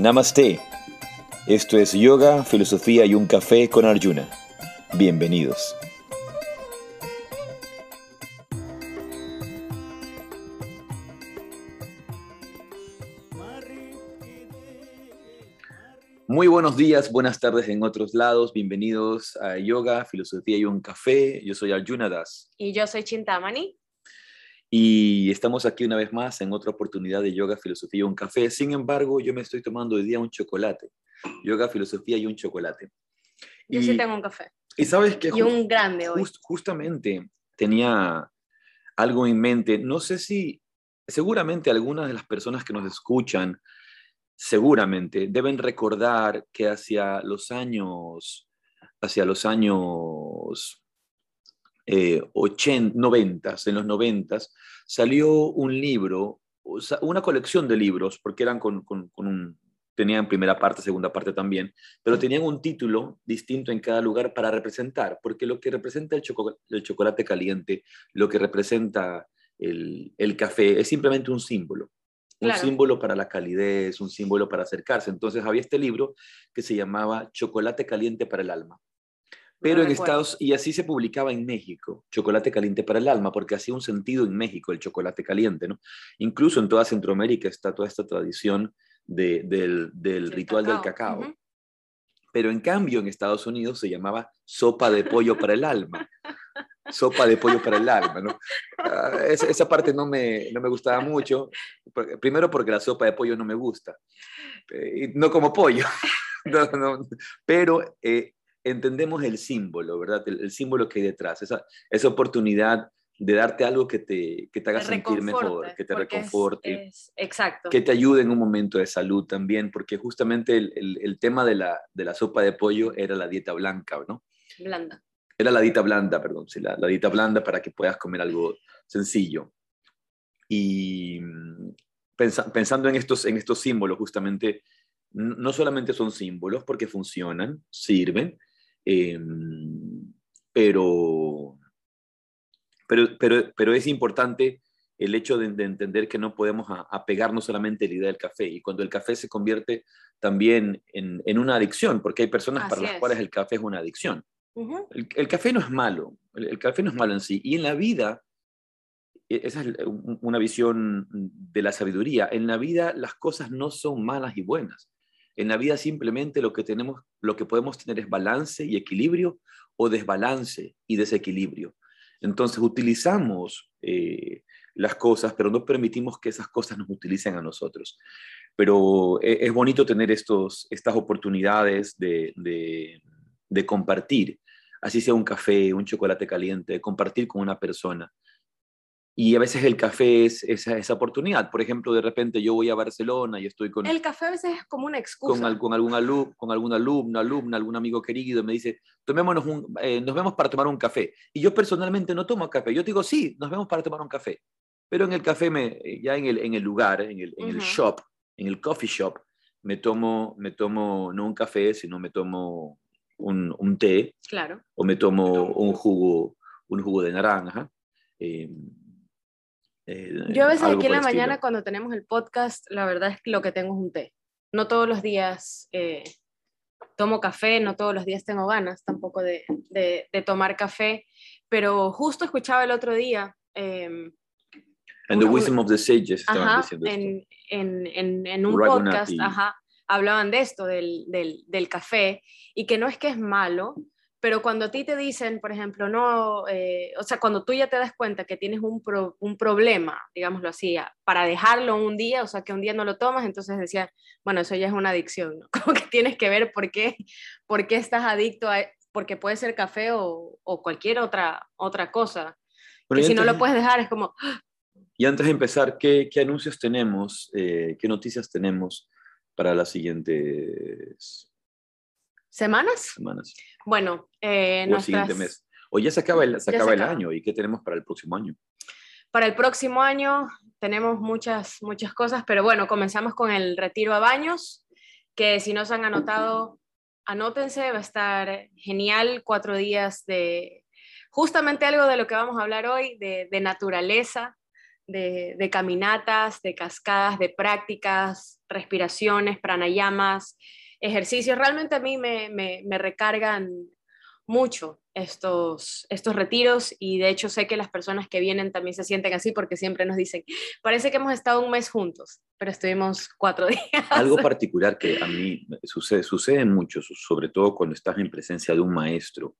Namaste. Esto es Yoga, Filosofía y un Café con Arjuna. Bienvenidos. Muy buenos días, buenas tardes en otros lados. Bienvenidos a Yoga, Filosofía y un Café. Yo soy Arjuna Das. Y yo soy Chintamani. Y estamos aquí una vez más en otra oportunidad de yoga, filosofía y un café. Sin embargo, yo me estoy tomando hoy día un chocolate. Yoga, filosofía y un chocolate. Yo sí tengo un café. Y sabes que... Y un grande hoy. justamente tenía algo en mente. No sé si, seguramente algunas de las personas que nos escuchan, seguramente deben recordar que hacia los años, hacia los años eh, 80, 90, en los 90, salió un libro, una colección de libros, porque eran con, con, un, tenían primera parte, segunda parte también, pero tenían un título distinto en cada lugar para representar, porque lo que representa el, el chocolate caliente, lo que representa el, el, café, es simplemente un símbolo. Un símbolo para la calidez, un símbolo para acercarse. Entonces había este libro que se llamaba Chocolate Caliente para el Alma. Pero en Estados y así se publicaba en México, chocolate caliente para el alma, porque hacía un sentido en México el chocolate caliente, ¿no? Incluso en toda Centroamérica está toda esta tradición del, ritual del cacao. Pero en cambio en Estados Unidos se llamaba sopa de pollo para el alma. Sopa de pollo para el alma, ¿no? Ah, esa, parte no me, no me gustaba mucho. Primero porque la sopa de pollo no me gusta. Eh, no como pollo. pero eh, entendemos el símbolo, ¿verdad? El, símbolo que hay detrás, esa, esa oportunidad de darte algo que te, que te haga sentir mejor, que te reconforte, exacto. que te ayude en un momento de salud también, porque justamente el, el, tema de la, de la, sopa de pollo era la dieta blanca, ¿no? Blanda. Era la dieta blanda, perdón, sí, la, la dieta blanda para que puedas comer algo sencillo. Y mm, pensando en estos, en estos símbolos, justamente, no solamente son símbolos porque funcionan, sirven, Em, pero, pero, pero, pero es importante el hecho de, entender que no podemos apegarnos solamente a la idea del café y cuando el café se convierte también en, en una adicción, porque hay personas para las cuales el café es una adicción. el, café no es malo, el, café no es malo en sí. Y en la vida, e, esa es una visión de la sabiduría, en la vida las cosas no son malas y buenas. En la vida simplemente lo que tenemos, lo que podemos tener es balance y equilibrio o desbalance y desequilibrio. Entonces utilizamos eh, las cosas, pero no permitimos que esas cosas nos utilicen a nosotros. Pero e, es, bonito tener estos, estas oportunidades de, de compartir, así sea un café, un chocolate caliente, de compartir con una persona. Y a veces el café es esa, esa, oportunidad. Por ejemplo, de repente yo voy a Barcelona y estoy con... El café a veces es como una excusa. Con, con, algún, alumno, con algún alumno, alumna, algún amigo querido, me dice, tomémonos un, eh, nos vemos para tomar un café. Y yo personalmente no tomo café. Yo digo, sí, nos vemos para tomar un café. Pero en el café, me, eh, ya en el, en el lugar, en el, en el shop, en el coffee shop, me tomo, me tomo no un café, sino me tomo un, un té. Claro. O me tomo un jugo, un jugo de naranja. Eh, eh, Yo a veces aquí en la mañana cuando tenemos el podcast, la verdad es que lo que tengo es un té. No todos los días eh, tomo café, no todos los días tengo ganas tampoco de, de, tomar café, pero justo escuchaba el otro día... Eh, And the wisdom of the sages ajá, en, en, en, en, un podcast ajá, hablaban de esto, del, del, del, café, y que no es que es malo, pero cuando a ti te dicen, por ejemplo, no, eh, o sea, cuando tú ya te das cuenta que tienes un, un, problema, digámoslo así, para dejarlo un día, o sea, que un día no lo tomas, entonces decía, bueno, eso ya es una adicción, ¿no? Como que tienes que ver por qué, por qué estás adicto a, porque puede ser café o, o cualquier otra, otra cosa. Pero si no lo puedes dejar, es como... ¡ah! Y antes de empezar, ¿qué, qué anuncios tenemos, eh, qué noticias tenemos para las siguientes ¿Semanas? Semanas. Bueno, eh, o el siguiente mes. O ya se acaba, el, se acaba el año. ¿Y qué tenemos para el próximo año? Para el próximo año tenemos muchas, muchas cosas, pero bueno, comenzamos con el retiro a baños, que si no se han anotado, anótense, va a estar genial, cuatro días de justamente algo de lo que vamos a hablar hoy, de, de naturaleza, de, caminatas, de cascadas, de prácticas, respiraciones, pranayamas, ejercicios. Realmente a mí me, me recargan mucho estos, estos retiros y de hecho sé que las personas que vienen también se sienten así porque siempre nos dicen, parece que hemos estado un mes juntos, pero estuvimos cuatro días. Algo particular que a mí sucede, sucede mucho, sobre todo cuando estás en presencia de un maestro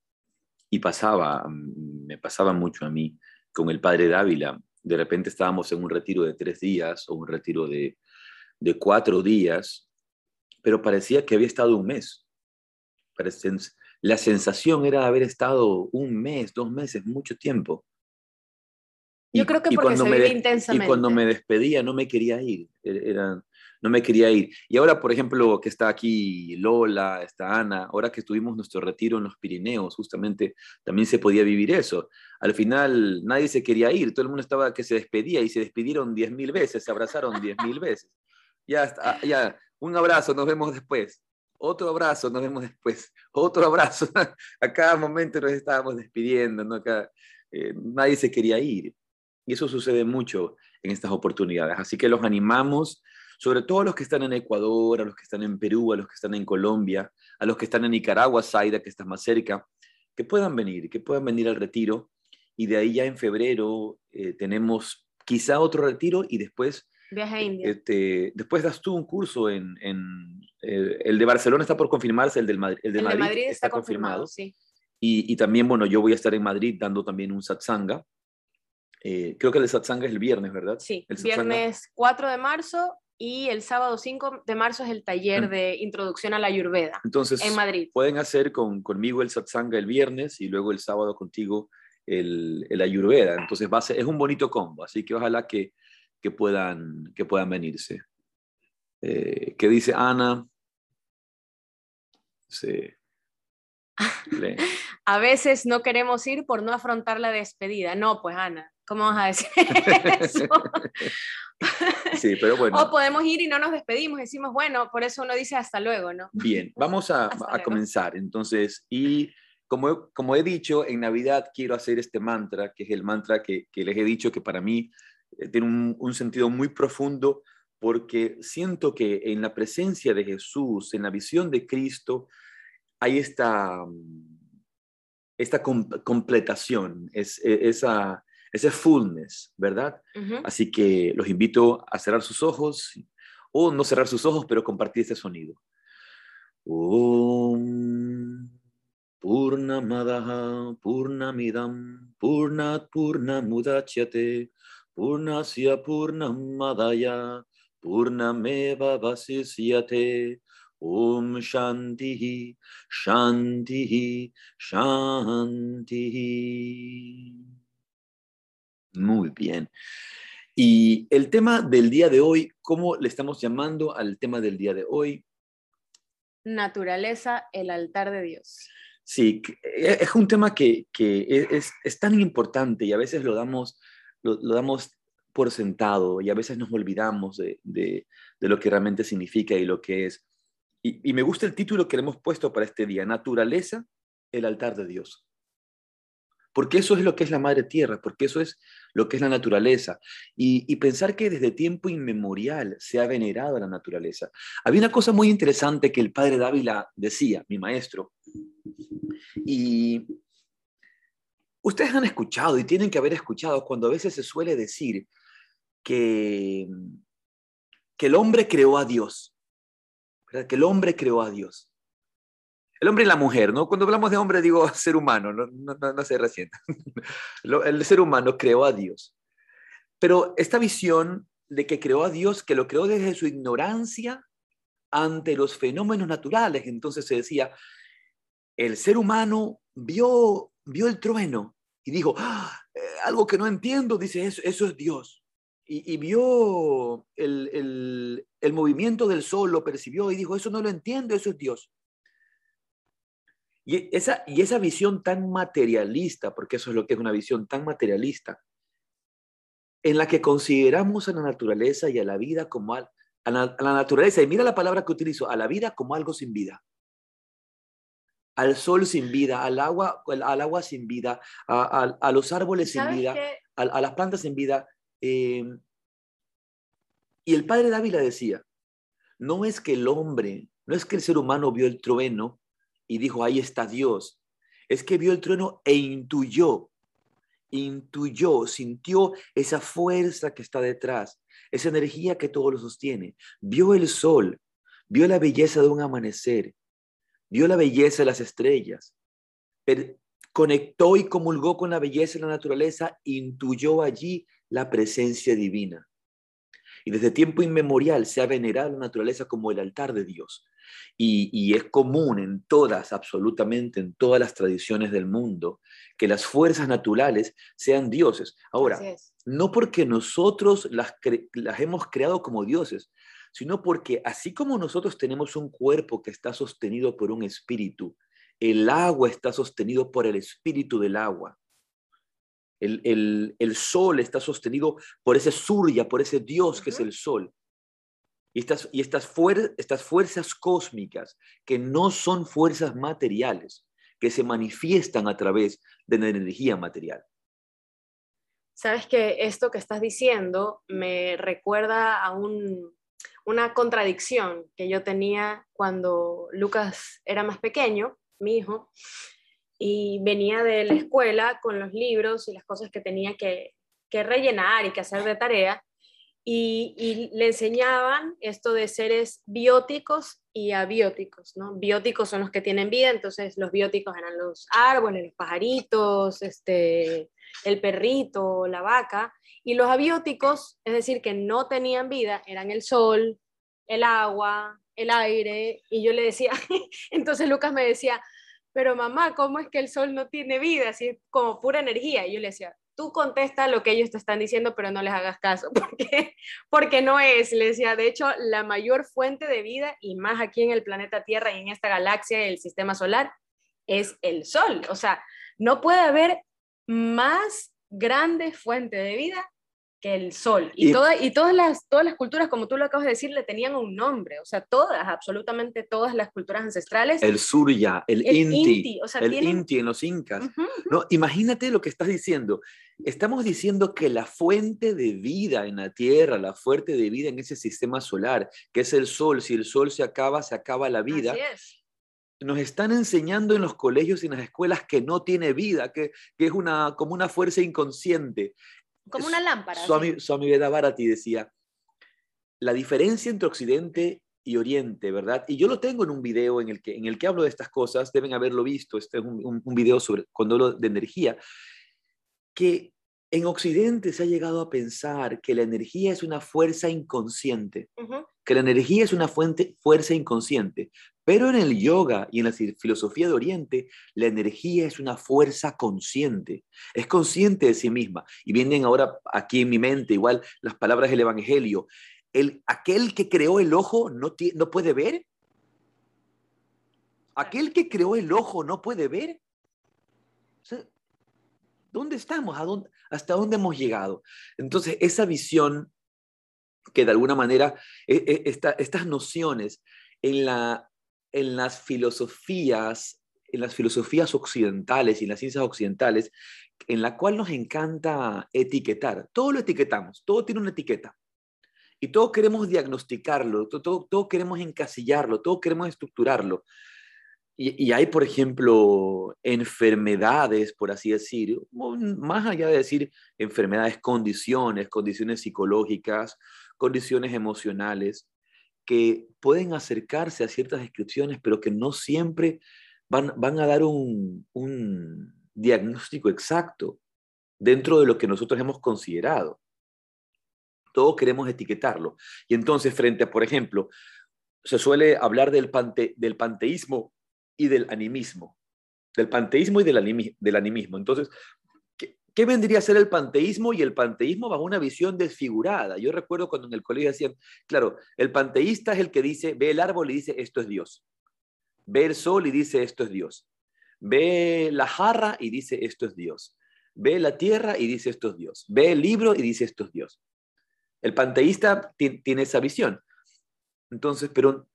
y pasaba, me pasaba mucho a mí con el padre Dávila, de repente estábamos en un retiro de tres días o un retiro de, de cuatro días, pero parecía que había estado un mes. La sensación era haber estado un mes, dos meses, mucho tiempo. Yo creo que porque se vive intensamente. Y cuando me despedía no me quería ir, e-, era, no me quería ir. Y ahora, por ejemplo, que está aquí Lola, está Ana, ahora que tuvimos nuestro retiro en los Pirineos, justamente también se podía vivir eso. Al final nadie se quería ir, todo el mundo estaba que se despedía y se despidieron diez mil veces, se abrazaron diez mil veces. Ya, ya, un abrazo, nos vemos después otro abrazo, nos vemos después, otro abrazo. A cada momento nos estábamos despidiendo, ¿no? Eh, nadie se quería ir. Y eso sucede mucho en estas oportunidades. Así que los animamos, sobre todo a los que están en Ecuador, a los que están en Perú, a los que están en Colombia, a los que están en Nicaragua, Zaida, que está más cerca, que puedan venir, que puedan venir al retiro. Y de ahí ya en febrero eh, tenemos quizá otro retiro y después Viaje a India. Este, después das tú un curso en, eh, el de Barcelona está por confirmarse, el, del Madrid, el de, Madrid, está, confirmado. sí. y, y, también, bueno, yo voy a estar en Madrid dando también un satsanga. Eh, creo que el satsanga es el viernes, ¿verdad? Sí, el viernes 4 de marzo y el sábado 5 de marzo es el taller de introducción a la Ayurveda Entonces, en Madrid. Pueden hacer con, conmigo el satsanga el viernes y luego el sábado contigo el, el Ayurveda. Entonces va a ser, es un bonito combo, así que ojalá que, que puedan, que puedan venirse. Eh, ¿Qué dice Ana? Sí. A veces no queremos ir por no afrontar la despedida. No, pues Ana, ¿cómo vas a decir eso? Sí, pero bueno. O podemos ir y no nos despedimos, decimos, bueno, por eso uno dice hasta luego, ¿no? Bien, vamos a, comenzar entonces. Y como, como he dicho, en Navidad quiero hacer este mantra, que es el mantra que, que les he dicho que para mí tiene un, sentido muy profundo porque siento que en la presencia de Jesús, en la visión de Cristo, hay esta, esta completación, es, e, esa, ese fullness, ¿verdad? Así que los invito a cerrar sus ojos o no cerrar sus ojos, pero compartir ese sonido. Om Purnamadaha Purnamidam Purnat Purnamudachyate Purnasya Purnamadaya Purnameva Vasisyate Om Shanti Shanti Shanti. Muy bien. Y el tema del día de hoy, ¿cómo le estamos llamando al tema del día de hoy? Naturaleza, el altar de Dios. Sí, es un tema que, que es, es, tan importante y a veces lo damos lo, damos por sentado y a veces nos olvidamos de, de, lo que realmente significa y lo que es. Y, me gusta el título que le hemos puesto para este día, Naturaleza, el altar de Dios. Porque eso es lo que es la madre tierra, porque eso es lo que es la naturaleza. Y, pensar que desde tiempo inmemorial se ha venerado a la naturaleza. Había una cosa muy interesante que el padre Dávila decía, mi maestro, y, Ustedes han escuchado y tienen que haber escuchado cuando a veces se suele decir que, que el hombre creó a Dios, que el hombre creó a Dios. El hombre y la mujer, ¿no? Cuando hablamos de hombre digo ser humano, no, no, no, se recién. El ser humano creó a Dios. Pero esta visión de que creó a Dios, que lo creó desde su ignorancia ante los fenómenos naturales, entonces se decía, el ser humano vio vio el trueno y dijo, ah, eh, algo que no entiendo, dice, eso, eso es Dios. Y, vio el, movimiento del sol, lo percibió y dijo, eso no lo entiendo, eso es Dios. Y esa, y esa visión tan materialista, porque eso es lo que es una visión tan materialista, en la que consideramos a la naturaleza y a la vida como a la, a la naturaleza, y mira la palabra que utilizo, a la vida como algo sin vida al sol sin vida, al agua, al agua sin vida, a, los árboles sin vida, a, las plantas sin vida, Eh, y el padre Dávila decía, no es que el hombre, no es que el ser humano vio el trueno y dijo, ahí está Dios, es que vio el trueno e intuyó, intuyó, sintió esa fuerza que está detrás, esa energía que todo lo sostiene, vio el sol, vio la belleza de un amanecer, vio la belleza de las estrellas, conectó y comulgó con la belleza de la naturaleza, intuyó allí la presencia divina. Y desde tiempo inmemorial se ha venerado la naturaleza como el altar de Dios. Y, es común en todas, absolutamente en todas las tradiciones del mundo, que las fuerzas naturales sean dioses. Ahora, no porque nosotros las, las hemos creado como dioses, sino porque así como nosotros tenemos un cuerpo que está sostenido por un espíritu, el agua está sostenido por el espíritu del agua. El, sol está sostenido por ese surya, por ese Dios que es el sol. Y estas, y estas, estas fuerzas cósmicas, que no son fuerzas materiales, que se manifiestan a través de la energía material. Sabes que esto que estás diciendo me recuerda a un, una contradicción que yo tenía cuando Lucas era más pequeño, mi hijo, y venía de la escuela con los libros y las cosas que tenía que, rellenar y que hacer de tarea, y, le enseñaban esto de seres bióticos y abióticos, ¿no? Bióticos son los que tienen vida, entonces los bióticos eran los árboles, los pajaritos, este, el perrito, la vaca, y los abióticos, es decir, que no tenían vida, eran el sol, el agua, el aire, y yo le decía, entonces Lucas me decía, pero mamá, ¿cómo es que el sol no tiene vida? Así como pura energía. Y yo le decía, tú contesta lo que ellos te están diciendo, pero no les hagas caso, porque, porque no es. Le decía, de hecho, la mayor fuente de vida, y más aquí en el planeta Tierra y en esta galaxia, el sistema solar, es el sol. O sea, no puede haber más grande fuente de vida que el sol. Y, toda, y todas, las, todas las culturas, como tú lo acabas de decir, le tenían un nombre. O sea, todas, absolutamente todas las culturas ancestrales. El surya, el, inti, el inti en los incas. no, imagínate lo que estás diciendo. Estamos diciendo que la fuente de vida en la Tierra, la fuente de vida en ese sistema solar, que es el sol, si el sol se acaba, se acaba la vida. Nos están enseñando en los colegios y en las escuelas que no tiene vida, que, que, es una, como una fuerza inconsciente. Como una lámpara. Swami, Swami Veda Bharati decía, la diferencia entre Occidente y Oriente, ¿verdad? Y yo lo tengo en un video en el que, en el que hablo de estas cosas, deben haberlo visto, este es un, un, video sobre cuando hablo de energía, que en Occidente se ha llegado a pensar que la energía es una fuerza inconsciente, que la energía es una fuente, fuerza inconsciente, pero en el yoga y en la filosofía de Oriente, la energía es una fuerza consciente, es consciente de sí misma. Y vienen ahora aquí en mi mente igual las palabras del Evangelio. El, aquel que creó el ojo no, no puede ver. Aquel que creó el ojo no puede ver. ¿Dónde estamos? ¿Hasta dónde hemos llegado? Entonces, esa visión que de alguna manera, e, e, estas nociones en las filosofías, en las filosofías occidentales y en las ciencias occidentales, en la cual nos encanta etiquetar. Todo lo etiquetamos, todo tiene una etiqueta. Y todo queremos diagnosticarlo, todo, todo, queremos encasillarlo, todo queremos estructurarlo. Y, hay, por ejemplo, enfermedades, por así decir, más allá de decir enfermedades, condiciones, condiciones psicológicas, condiciones emocionales, que pueden acercarse a ciertas descripciones, pero que no siempre van, van a dar un, un diagnóstico exacto dentro de lo que nosotros hemos considerado. Todos queremos etiquetarlo. Y entonces, frente a, por ejemplo, se suele hablar del, pante, del panteísmo y del animismo. Del panteísmo y del, del animismo. Entonces, ¿Qué vendría a ser el panteísmo? Y el panteísmo bajo una visión desfigurada. Yo recuerdo cuando en el colegio decían, claro, el panteísta es el que dice, ve el árbol y dice, esto es Dios. Ve el sol y dice, esto es Dios. Ve la jarra y dice, esto es Dios. Ve la tierra y dice, esto es Dios. Ve el libro y dice, esto es Dios. El panteísta tiene esa visión. Entonces, pero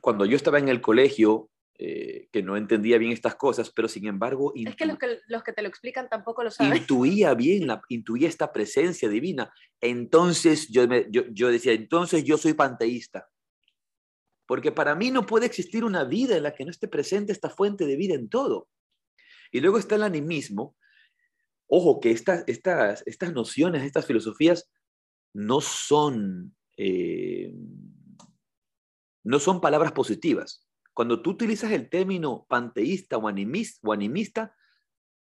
cuando yo estaba en el colegio, eh, que no entendía bien estas cosas, pero sin embargo... Es que los, que los que te lo explican tampoco lo saben. Intuía bien, la, intuía esta presencia divina. Entonces yo, yo, yo decía, entonces yo soy panteísta. Porque para mí no puede existir una vida en la que no esté presente esta fuente de vida en todo. Y luego está el animismo. Ojo, que estas, estas, estas nociones, estas filosofías no son, eh, no son palabras positivas cuando tú utilizas el término panteísta o animista,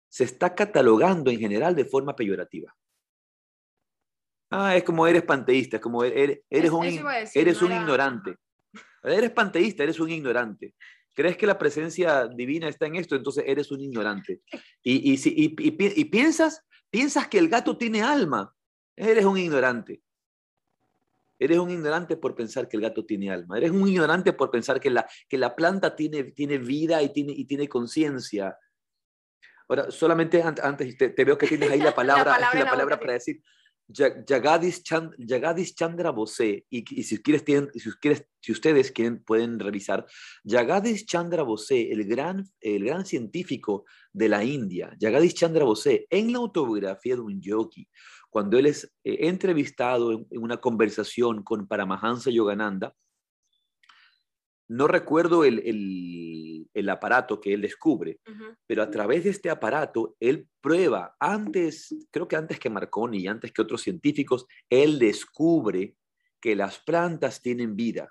se está catalogando en general de forma peyorativa. Ah, es como eres panteísta, es como er, er, eres, un, eres un ignorante. Eres panteísta, eres un ignorante. ¿Crees que la presencia divina está en esto? Entonces eres un ignorante. Y, y, y, y piensas, piensas que el gato tiene alma. Eres un ignorante. Eres un ignorante por pensar que el gato tiene alma. Eres un ignorante por pensar que la, que la planta tiene, tiene vida y tiene, y tiene conciencia. Ahora, solamente antes, te, veo que tienes ahí la palabra, la palabra, para decir, Jagadish, Chandra Bose, y, si, quieres, si, quieres, si ustedes quieren, pueden revisar, Jagadish Chandra Bose, el gran, el gran científico de la India, Jagadish Chandra Bose, en la autobiografía de un yogi, cuando él es eh, entrevistado en, una conversación con Paramahansa Yogananda, no recuerdo el, aparato que él descubre, pero a través de este aparato, él prueba, antes, creo que antes que Marconi y antes que otros científicos, él descubre que las plantas tienen vida.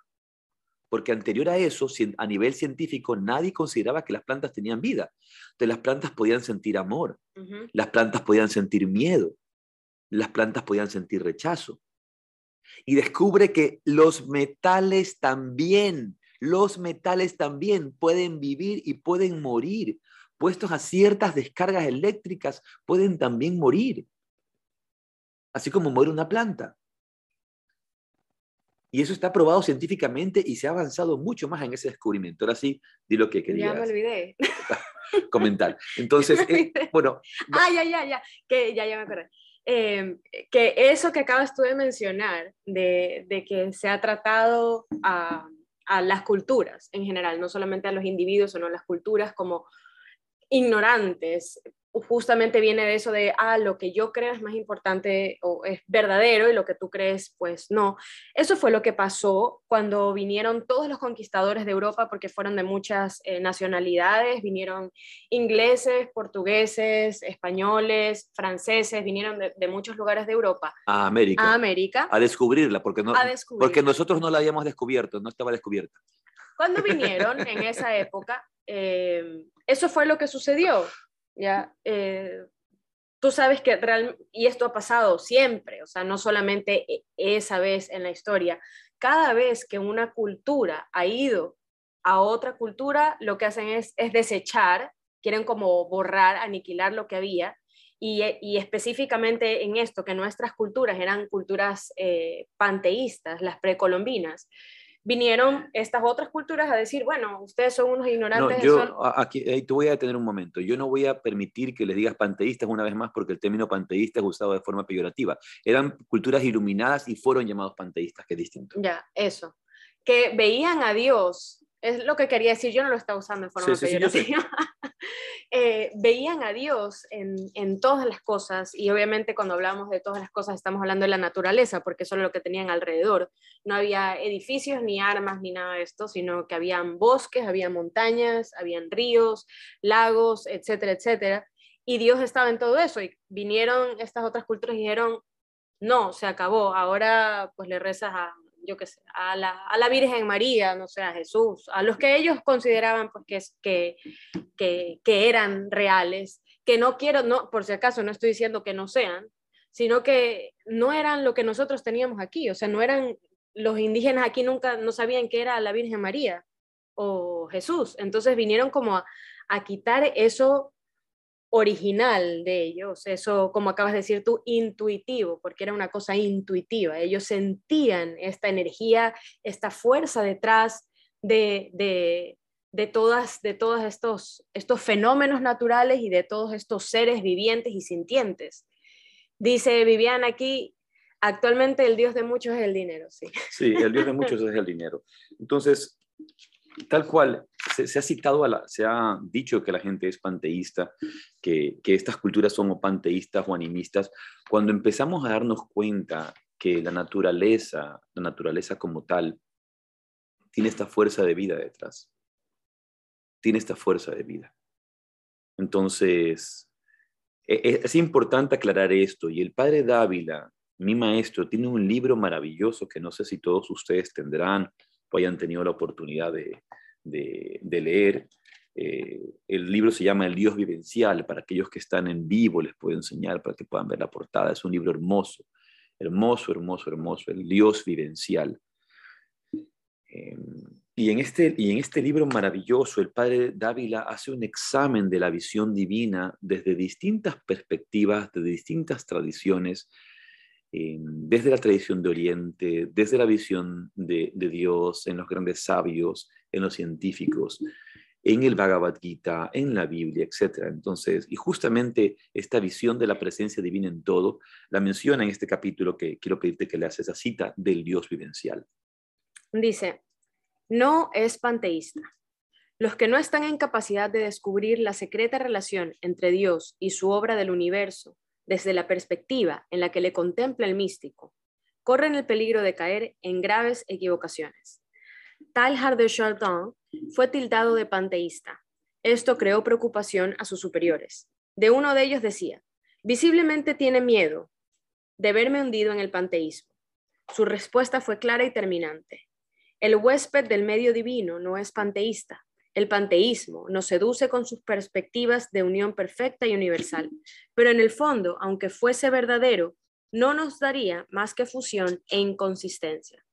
Porque anterior a eso, a nivel científico, nadie consideraba que las plantas tenían vida. Entonces las plantas podían sentir amor, las plantas podían sentir miedo, las plantas podían sentir rechazo. Y descubre que los metales también, los metales también pueden vivir y pueden morir. Puestos a ciertas descargas eléctricas, pueden también morir. Así como muere una planta. Y eso está probado científicamente y se ha avanzado mucho más en ese descubrimiento. Ahora sí, di lo que querías. Ya me olvidé. Comentar. Entonces, eh, bueno. Ah, ya, ya, ya. Que ya, ya me acordé. Em, que eso que acabas tú de mencionar, de, que se ha tratado a, a, las culturas en general, no solamente a los individuos, sino a las culturas como ignorantes, justamente viene de eso de, ah, lo que yo creo es más importante o es verdadero y lo que tú crees, pues no. Eso fue lo que pasó cuando vinieron todos los conquistadores de Europa, porque fueron de muchas eh, nacionalidades, vinieron ingleses, portugueses, españoles, franceses, vinieron de, muchos lugares de Europa. A América. A América. A descubrirla, porque, no, porque nosotros no la habíamos descubierto, no estaba descubierta. Cuando vinieron en esa época, eh, eso fue lo que sucedió ¿ya? Eh, tú sabes que realmente, y esto ha pasado siempre, o sea, no solamente e, esa vez en la historia, cada vez que una cultura ha ido a otra cultura, lo que hacen es, es desechar, quieren como borrar, aniquilar lo que había, y, y, específicamente en esto, que nuestras culturas eran culturas eh, panteístas, las precolombinas, vinieron estas otras culturas a decir, bueno, ustedes son unos ignorantes. No, yo aquí te voy a detener un momento. Yo no voy a permitir que les digas panteístas una vez más porque el término panteísta es usado de forma peyorativa. Eran culturas iluminadas y fueron llamados panteístas, que es distinto. Ya, eso. Que veían a Dios es lo que quería decir, yo no lo estaba usando en forma peyorativa. Eh, veían a Dios en, en, todas las cosas y obviamente cuando hablamos de todas las cosas estamos hablando de la naturaleza porque eso es lo que tenían alrededor. No había edificios ni armas ni nada de esto, sino que habían bosques, había montañas, habían ríos, lagos, etcétera, etcétera. Y Dios estaba en todo eso y vinieron estas otras culturas y dijeron, no, se acabó, ahora pues le rezas a yo qué sé, a la, a la, Virgen María, no sé, a Jesús, a los que ellos consideraban pues, que, que, que, eran reales, que no quiero, no, por si acaso no estoy diciendo que no sean, sino que no eran lo que nosotros teníamos aquí, o sea, no eran, los indígenas aquí nunca no sabían que era la Virgen María o Jesús, entonces vinieron como a, a quitar eso original de ellos, eso como acabas de decir tú, intuitivo, porque era una cosa intuitiva, ellos sentían esta energía, esta fuerza detrás de, de, de todas, de todos estos, estos fenómenos naturales y de todos estos seres vivientes y sintientes. Dice Vivian aquí, actualmente el dios de muchos es el dinero, sí. Sí, el dios de muchos es el dinero. Entonces, Tal cual, se, ha citado, se ha dicho que la gente es panteísta, que, estas culturas son panteístas o animistas. Cuando empezamos a darnos cuenta que la naturaleza, la naturaleza como tal, tiene esta fuerza de vida detrás, tiene esta fuerza de vida. Entonces, e, e, es importante aclarar esto. Y el padre Dávila, mi maestro, tiene un libro maravilloso que no sé si todos ustedes tendrán o hayan tenido la oportunidad de, leer. Eh, el libro se llama El Dios Vivencial. Para aquellos que están en vivo les puedo enseñar para que puedan ver la portada. Es un libro hermoso, hermoso, hermoso, hermoso. El Dios Vivencial. Em, y en, este, y en este libro maravilloso, el padre Dávila hace un examen de la visión divina desde distintas perspectivas, de distintas tradiciones, eh, desde la tradición de Oriente, desde la visión de, Dios, en los grandes sabios, en los científicos, en el Bhagavad Gita, en la Biblia, etc. Entonces, y justamente esta visión de la presencia divina en todo, la menciona en este capítulo que quiero pedirte que le haces esa cita del Dios vivencial. Dice, no es panteísta. Los que no están en capacidad de descubrir la secreta relación entre Dios y su obra del universo desde la perspectiva en la que le contempla el místico, corren el peligro de caer en graves equivocaciones. Talhard de Chardin fue tildado de panteísta. Esto creó preocupación a sus superiores. De uno de ellos decía, visiblemente tiene miedo de verme hundido en el panteísmo. Su respuesta fue clara y terminante. El huésped del medio divino no es panteísta. El panteísmo nos seduce con sus perspectivas de unión perfecta y universal, pero en el fondo, aunque fuese verdadero, no nos daría más que fusión e inconsistencia,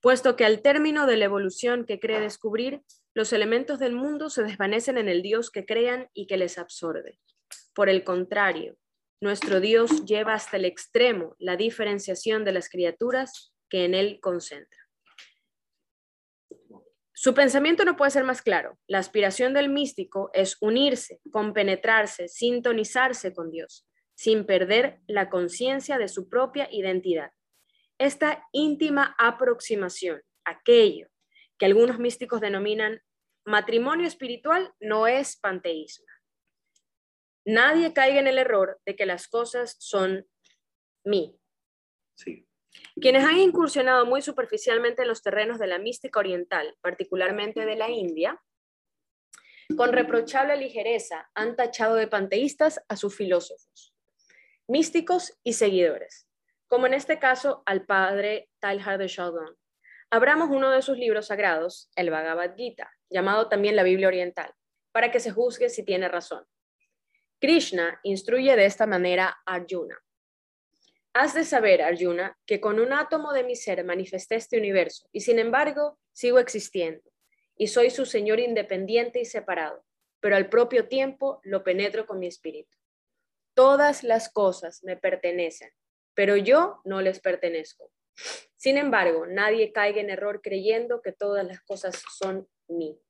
puesto que al término de la evolución que cree descubrir, los elementos del mundo se desvanecen en el Dios que crean y que les absorbe. Por el contrario, nuestro Dios lleva hasta el extremo la diferenciación de las criaturas que en él concentra. Su pensamiento no puede ser más claro. La aspiración del místico es unirse, compenetrarse, sintonizarse con Dios, sin perder la conciencia de su propia identidad. Esta íntima aproximación, aquello que algunos místicos denominan matrimonio espiritual, no es panteísmo. Nadie caiga en el error de que las cosas son mí. Sí. Quienes han incursionado muy superficialmente en los terrenos de la mística oriental, particularmente de la India, con reprochable ligereza han tachado de panteístas a sus filósofos, místicos y seguidores, como en este caso al padre Talhar de Chardin. Abramos uno de sus libros sagrados, el Bhagavad Gita, llamado también la Biblia Oriental, para que se juzgue si tiene razón. Krishna instruye de esta manera a Arjuna. Has de saber, Arjuna, que con un átomo de mi ser manifesté este universo y sin embargo sigo existiendo y soy su Señor independiente y separado, pero al propio tiempo lo penetro con mi espíritu. Todas las cosas me pertenecen, pero yo no les pertenezco. Sin embargo, nadie caiga en error creyendo que todas las cosas son mí.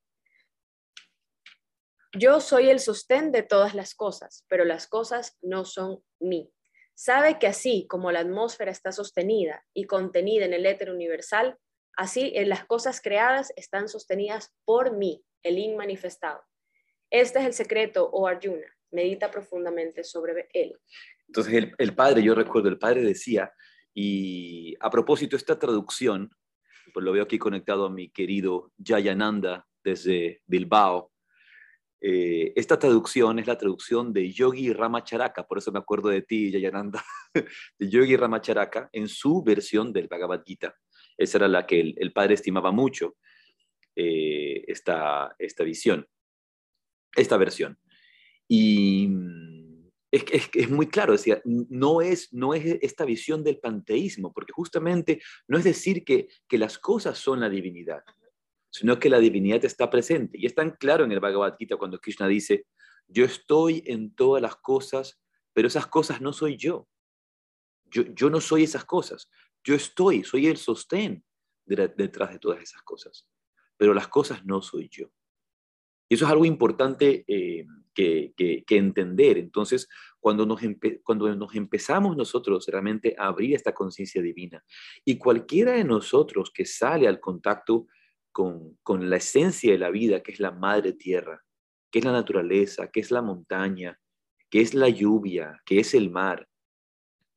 Yo soy el sostén de todas las cosas, pero las cosas no son mí. Sabe que así como la atmósfera está sostenida y contenida en el éter universal, así en las cosas creadas están sostenidas por mí, el inmanifestado. Este es el secreto, oh Arjuna. Medita profundamente sobre él. Entonces el, el padre, yo recuerdo, el padre decía, y a propósito, esta traducción, pues lo veo aquí conectado a mi querido Jayananda desde Bilbao, eh, esta traducción es la traducción de Yogi Ramacharaka, por eso me acuerdo de ti, Yayananda, de Yogi Ramacharaka en su versión del Bhagavad Gita. Esa era la que el, padre estimaba mucho, eh, esta, esta visión, esta versión. Y mm, es, es, es, muy claro, decía, no es, no es esta visión del panteísmo, porque justamente no es decir que, que las cosas son la divinidad, sino que la divinidad está presente. Y es tan claro en el Bhagavad Gita cuando Krishna dice, yo estoy en todas las cosas, pero esas cosas no soy yo. Yo, yo no soy esas cosas. Yo estoy, soy el sostén detrás de todas esas cosas, pero las cosas no soy yo. Y eso es algo importante eh, que, entender. Entonces, cuando nos, cuando nos empezamos nosotros realmente a abrir esta conciencia divina y cualquiera de nosotros que sale al contacto con, con la esencia de la vida, que es la madre tierra, que es la naturaleza, que es la montaña, que es la lluvia, que es el mar.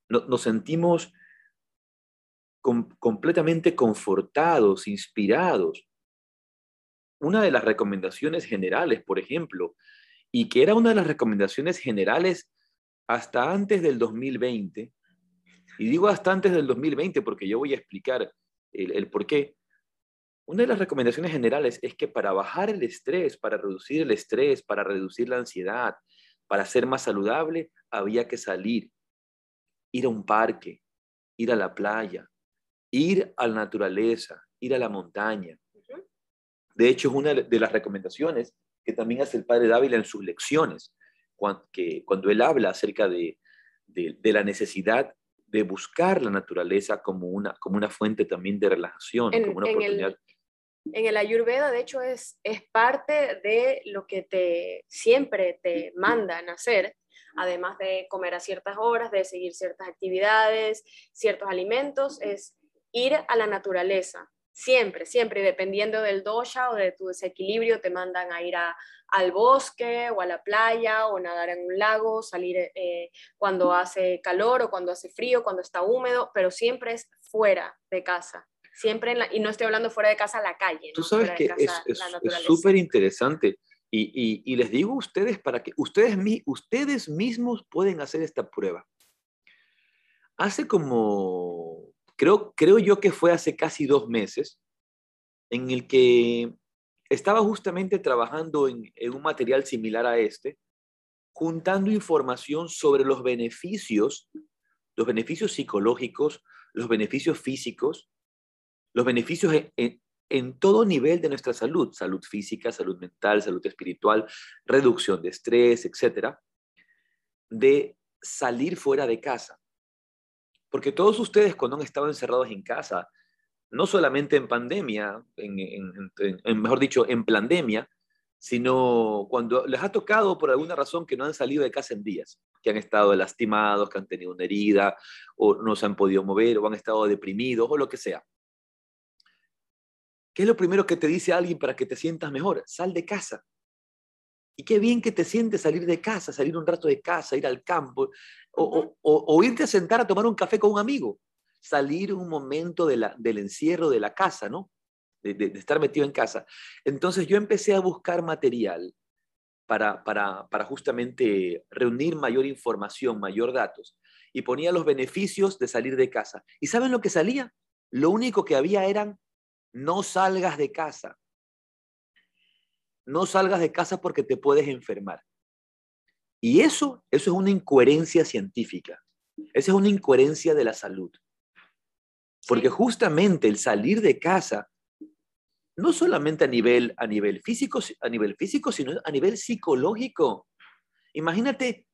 nos sentimos completamente confortados, inspirados. Una de las recomendaciones generales, por ejemplo, y que era una de las recomendaciones generales hasta antes del 2020, y digo hasta antes del 2020 porque yo voy a explicar el, el por qué, una de las recomendaciones generales es que para bajar el estrés, para reducir el estrés, para reducir la ansiedad, para ser más saludable, había que salir, ir a un parque, ir a la playa, ir a la naturaleza, ir a la montaña. De hecho, es una de las recomendaciones que también hace el padre Dávila en sus lecciones, cuando, que, cuando él habla acerca de, de, la necesidad de buscar la naturaleza como una, como una fuente también de relajación, como una oportunidad en el Ayurveda, de hecho, es, es parte de lo que te siempre te mandan hacer, además de comer a ciertas horas, de seguir ciertas actividades, ciertos alimentos, es ir a la naturaleza. Siempre, siempre, dependiendo del dosha o de tu desequilibrio, te mandan a ir al bosque o a la playa o nadar en un lago, salir eh, cuando hace calor o cuando hace frío, cuando está húmedo, pero siempre es fuera de casa siempre y no estoy hablando fuera de casa, la calle. Tú sabes que es súper interesante. Y, y, les digo a ustedes para que ustedes, ustedes mismos pueden hacer esta prueba. Hace como, creo, creo yo que fue hace casi dos meses, en el que estaba justamente trabajando en, en un material similar a este, juntando información sobre los beneficios, los beneficios psicológicos, los beneficios físicos los beneficios en, todo nivel de nuestra salud, salud física, salud mental, salud espiritual, reducción de estrés, etcétera, de salir fuera de casa. Porque todos ustedes cuando han estado encerrados en casa, no solamente en pandemia, en, mejor dicho, en pandemia, sino cuando les ha tocado por alguna razón que no han salido de casa en días, que han estado lastimados, que han tenido una herida, o no se han podido mover, o han estado deprimidos, o lo que sea. ¿Qué es lo primero que te dice alguien para que te sientas mejor? Sal de casa. Y qué bien que te sientes salir de casa, salir un rato de casa, ir al campo, o, irte a sentar a tomar un café con un amigo, salir un momento de la, del encierro de la casa, ¿no? De, estar metido en casa. Entonces yo empecé a buscar material para, para, para justamente reunir mayor información, mayor datos, y ponía los beneficios de salir de casa. ¿Y saben lo que salía? Lo único que había eran no salgas de casa. No salgas de casa porque te puedes enfermar. Y eso, eso es una incoherencia científica. Esa es una incoherencia de la salud. Porque justamente el salir de casa, no solamente a nivel, a nivel físico, a nivel físico, sino a nivel psicológico. Imagínate,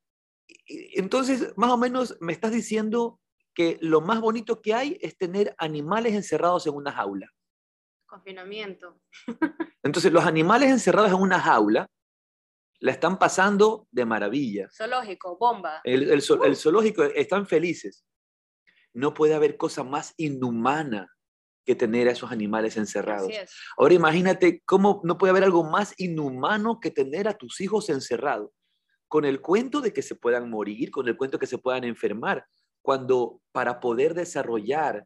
entonces, más o menos me estás diciendo que lo más bonito que hay es tener animales encerrados en una jaula. Confinamiento. Entonces, los animales encerrados en una jaula la están pasando de maravilla. Zoológico, bomba. El, el, uh. zoológico están felices. No puede haber cosa más inhumana que tener a esos animales encerrados. Ahora imagínate cómo no puede haber algo más inhumano que tener a tus hijos encerrados, con el cuento de que se puedan morir, con el cuento de que se puedan enfermar, cuando para poder desarrollar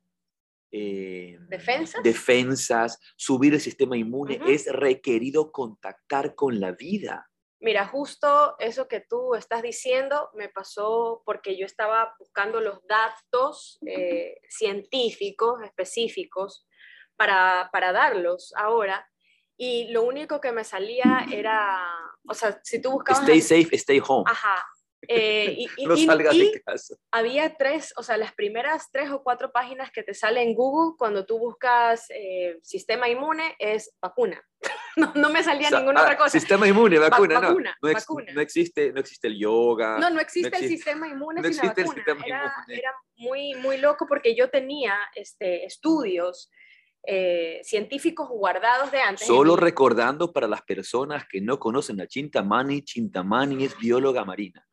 eh, ¿Defensas? defensas, subir el sistema inmune, es requerido contactar con la vida. Mira, justo eso que tú estás diciendo me pasó porque yo estaba buscando los datos eh, científicos específicos para, para darlos ahora y lo único que me salía era, o sea, si tú buscabas... Stay safe, stay home. Ajá, eh, y, no salgas de casa. Había tres, o sea, las primeras tres o cuatro páginas que te salen en Google cuando tú buscas eh, sistema inmune es vacuna. no, me salía ninguna ah, otra cosa. Sistema inmune, vacuna, no. no, existe, no existe el yoga. No, no existe, el sistema inmune sin la vacuna. Era, era, muy, muy loco porque yo tenía este, estudios eh, científicos guardados de antes. Solo recordando para las personas que no conocen a Chintamani, Chintamani es bióloga marina.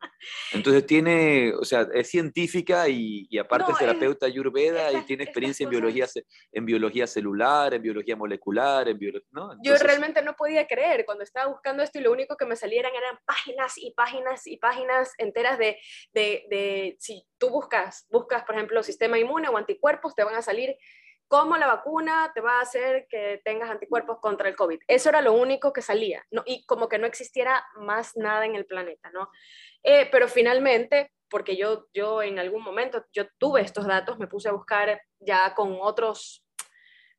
Entonces tiene, o sea, es científica y, aparte es terapeuta ayurveda y tiene experiencia en biología, en biología celular, en biología molecular, en biología... ¿no? Yo realmente no podía creer cuando estaba buscando esto y lo único que me salieran eran páginas y páginas y páginas enteras de, de, de si tú buscas, buscas, por ejemplo, sistema inmune o anticuerpos, te van a salir cómo la vacuna te va a hacer que tengas anticuerpos contra el COVID. Eso era lo único que salía, ¿no? y como que no existiera más nada en el planeta, ¿no? Eh, pero finalmente, porque yo, yo en algún momento, yo tuve estos datos, me puse a buscar ya con, otros,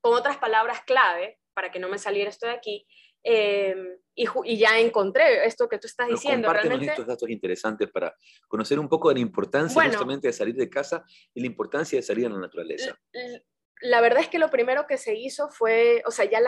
con otras palabras clave para que no me saliera esto de aquí, eh, y, ya encontré esto que tú estás diciendo. Compártenos estos datos interesantes para conocer un poco de la importancia justamente de salir de casa y la importancia de salir a la naturaleza la verdad es que lo primero que se hizo fue, o sea, ya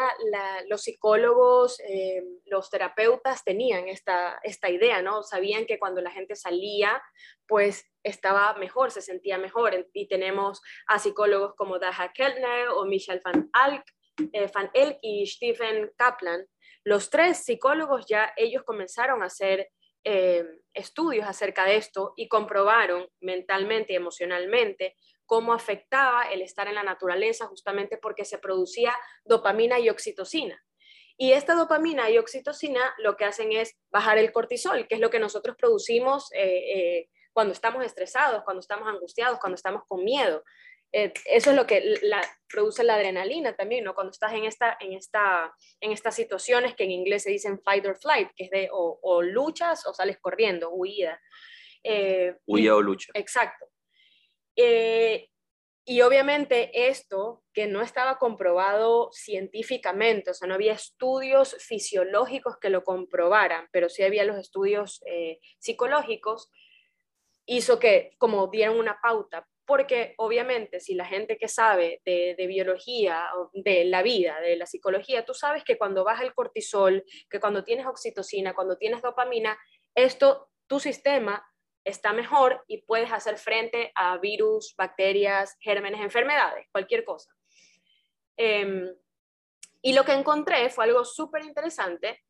los psicólogos, eh, los terapeutas tenían esta, idea, ¿no? Sabían que cuando la gente salía, pues estaba mejor, se sentía mejor. Y tenemos a psicólogos como Daha Keltner o Michel Van, Alk, eh, Van Elk y Stephen Kaplan. Los tres psicólogos ya ellos comenzaron a hacer eh, estudios acerca de esto y comprobaron mentalmente y emocionalmente cómo afectaba el estar en la naturaleza justamente porque se producía dopamina y oxitocina. Y esta dopamina y oxitocina lo que hacen es bajar el cortisol, que es lo que nosotros producimos eh, eh, cuando estamos estresados, cuando estamos angustiados, cuando estamos con miedo. Eh, eso es lo que produce la adrenalina también, ¿no? Cuando estás en, esta, en, esta, en estas situaciones que en inglés se dicen fight or flight, que es de o, luchas o sales corriendo, huida. huida o lucha. Exacto. Eh, y obviamente esto que no estaba comprobado científicamente, o sea, no había estudios fisiológicos que lo comprobaran, pero sí había los estudios eh, psicológicos, hizo que como dieran una pauta, porque obviamente si la gente que sabe de, de, biología, de la vida, de la psicología, tú sabes que cuando baja el cortisol, que cuando tienes oxitocina, cuando tienes dopamina, esto, tu sistema está mejor y puedes hacer frente a virus, bacterias, gérmenes, enfermedades, cualquier cosa. Em, y lo que encontré fue algo súper interesante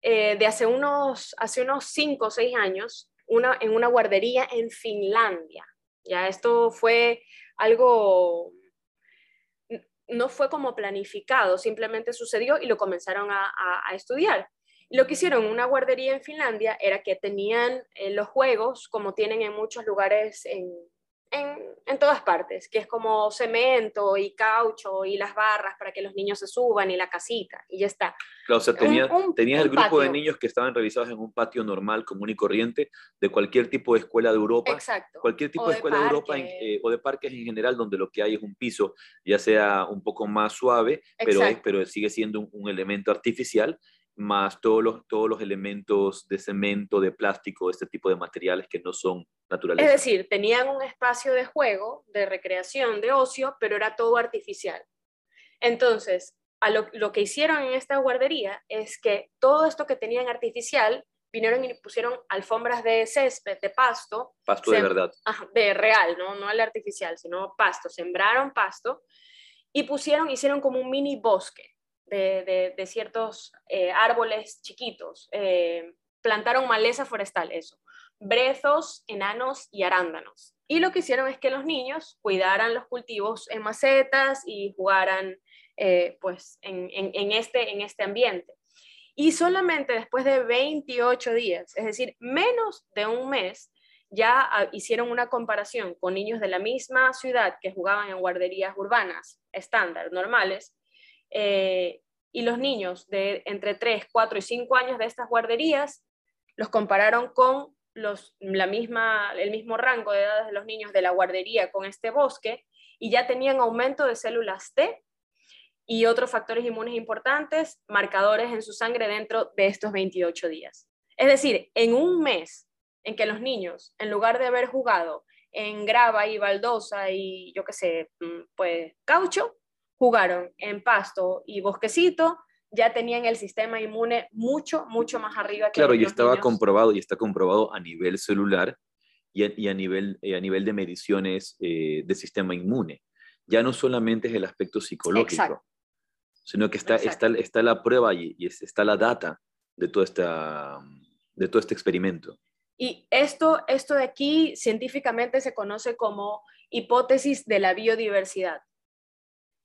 eh, de hace unos, hace unos cinco o seis años una, en una guardería en Finlandia. Ya esto fue algo, no fue como planificado, simplemente sucedió y lo comenzaron a estudiar. Lo que hicieron en una guardería en Finlandia era que tenían eh, los juegos, como tienen en muchos lugares en, en, todas partes, que es como cemento y caucho y las barras para que los niños se suban y la casita y ya está. Claro, o sea, tenía, tenías el grupo de niños que estaban realizados en un patio normal, común y corriente, de cualquier tipo de escuela de Europa. Exacto. Cualquier tipo de, escuela de Europa eh, o de parques en general, donde lo que hay es un piso, ya sea un poco más suave, pero, pero sigue siendo un elemento artificial más todos los, todos los elementos de cemento, de plástico, este tipo de materiales que no son naturales. Es decir, tenían un espacio de juego, de recreación, de ocio, pero era todo artificial. Entonces, a lo, lo, que hicieron en esta guardería es que todo esto que tenían artificial, vinieron y pusieron alfombras de césped, de pasto. Pasto de verdad. de real, ¿no? no el artificial, sino pasto. Sembraron pasto y pusieron, hicieron como un mini bosque de, ciertos eh, árboles chiquitos. Eh, plantaron maleza forestal, eso. Brezos, enanos y arándanos. Y lo que hicieron es que los niños cuidaran los cultivos en macetas y jugaran eh, pues en, este, en este ambiente. Y solamente después de 28 días, es decir, menos de un mes, ya ah, hicieron una comparación con niños de la misma ciudad que jugaban en guarderías urbanas estándar, normales, eh, y los niños de entre 3, 4 y 5 años de estas guarderías los compararon con los, la misma, el mismo rango de edades de los niños de la guardería con este bosque y ya tenían aumento de células T y otros factores inmunes importantes, marcadores en su sangre dentro de estos 28 días. Es decir, en un mes en que los niños, en lugar de haber jugado en grava y baldosa y yo qué sé, mm, pues caucho, jugaron en pasto y bosquecito, ya tenían el sistema inmune mucho, mucho más arriba. Que claro, y estaba comprobado, y está comprobado a nivel celular y a, nivel, a nivel de mediciones eh, de sistema inmune. ya no solamente es el aspecto psicológico, sino que está, está, está, la prueba y, y, está la data de, toda esta, de todo este experimento. Y esto, esto de aquí científicamente se conoce como hipótesis de la biodiversidad.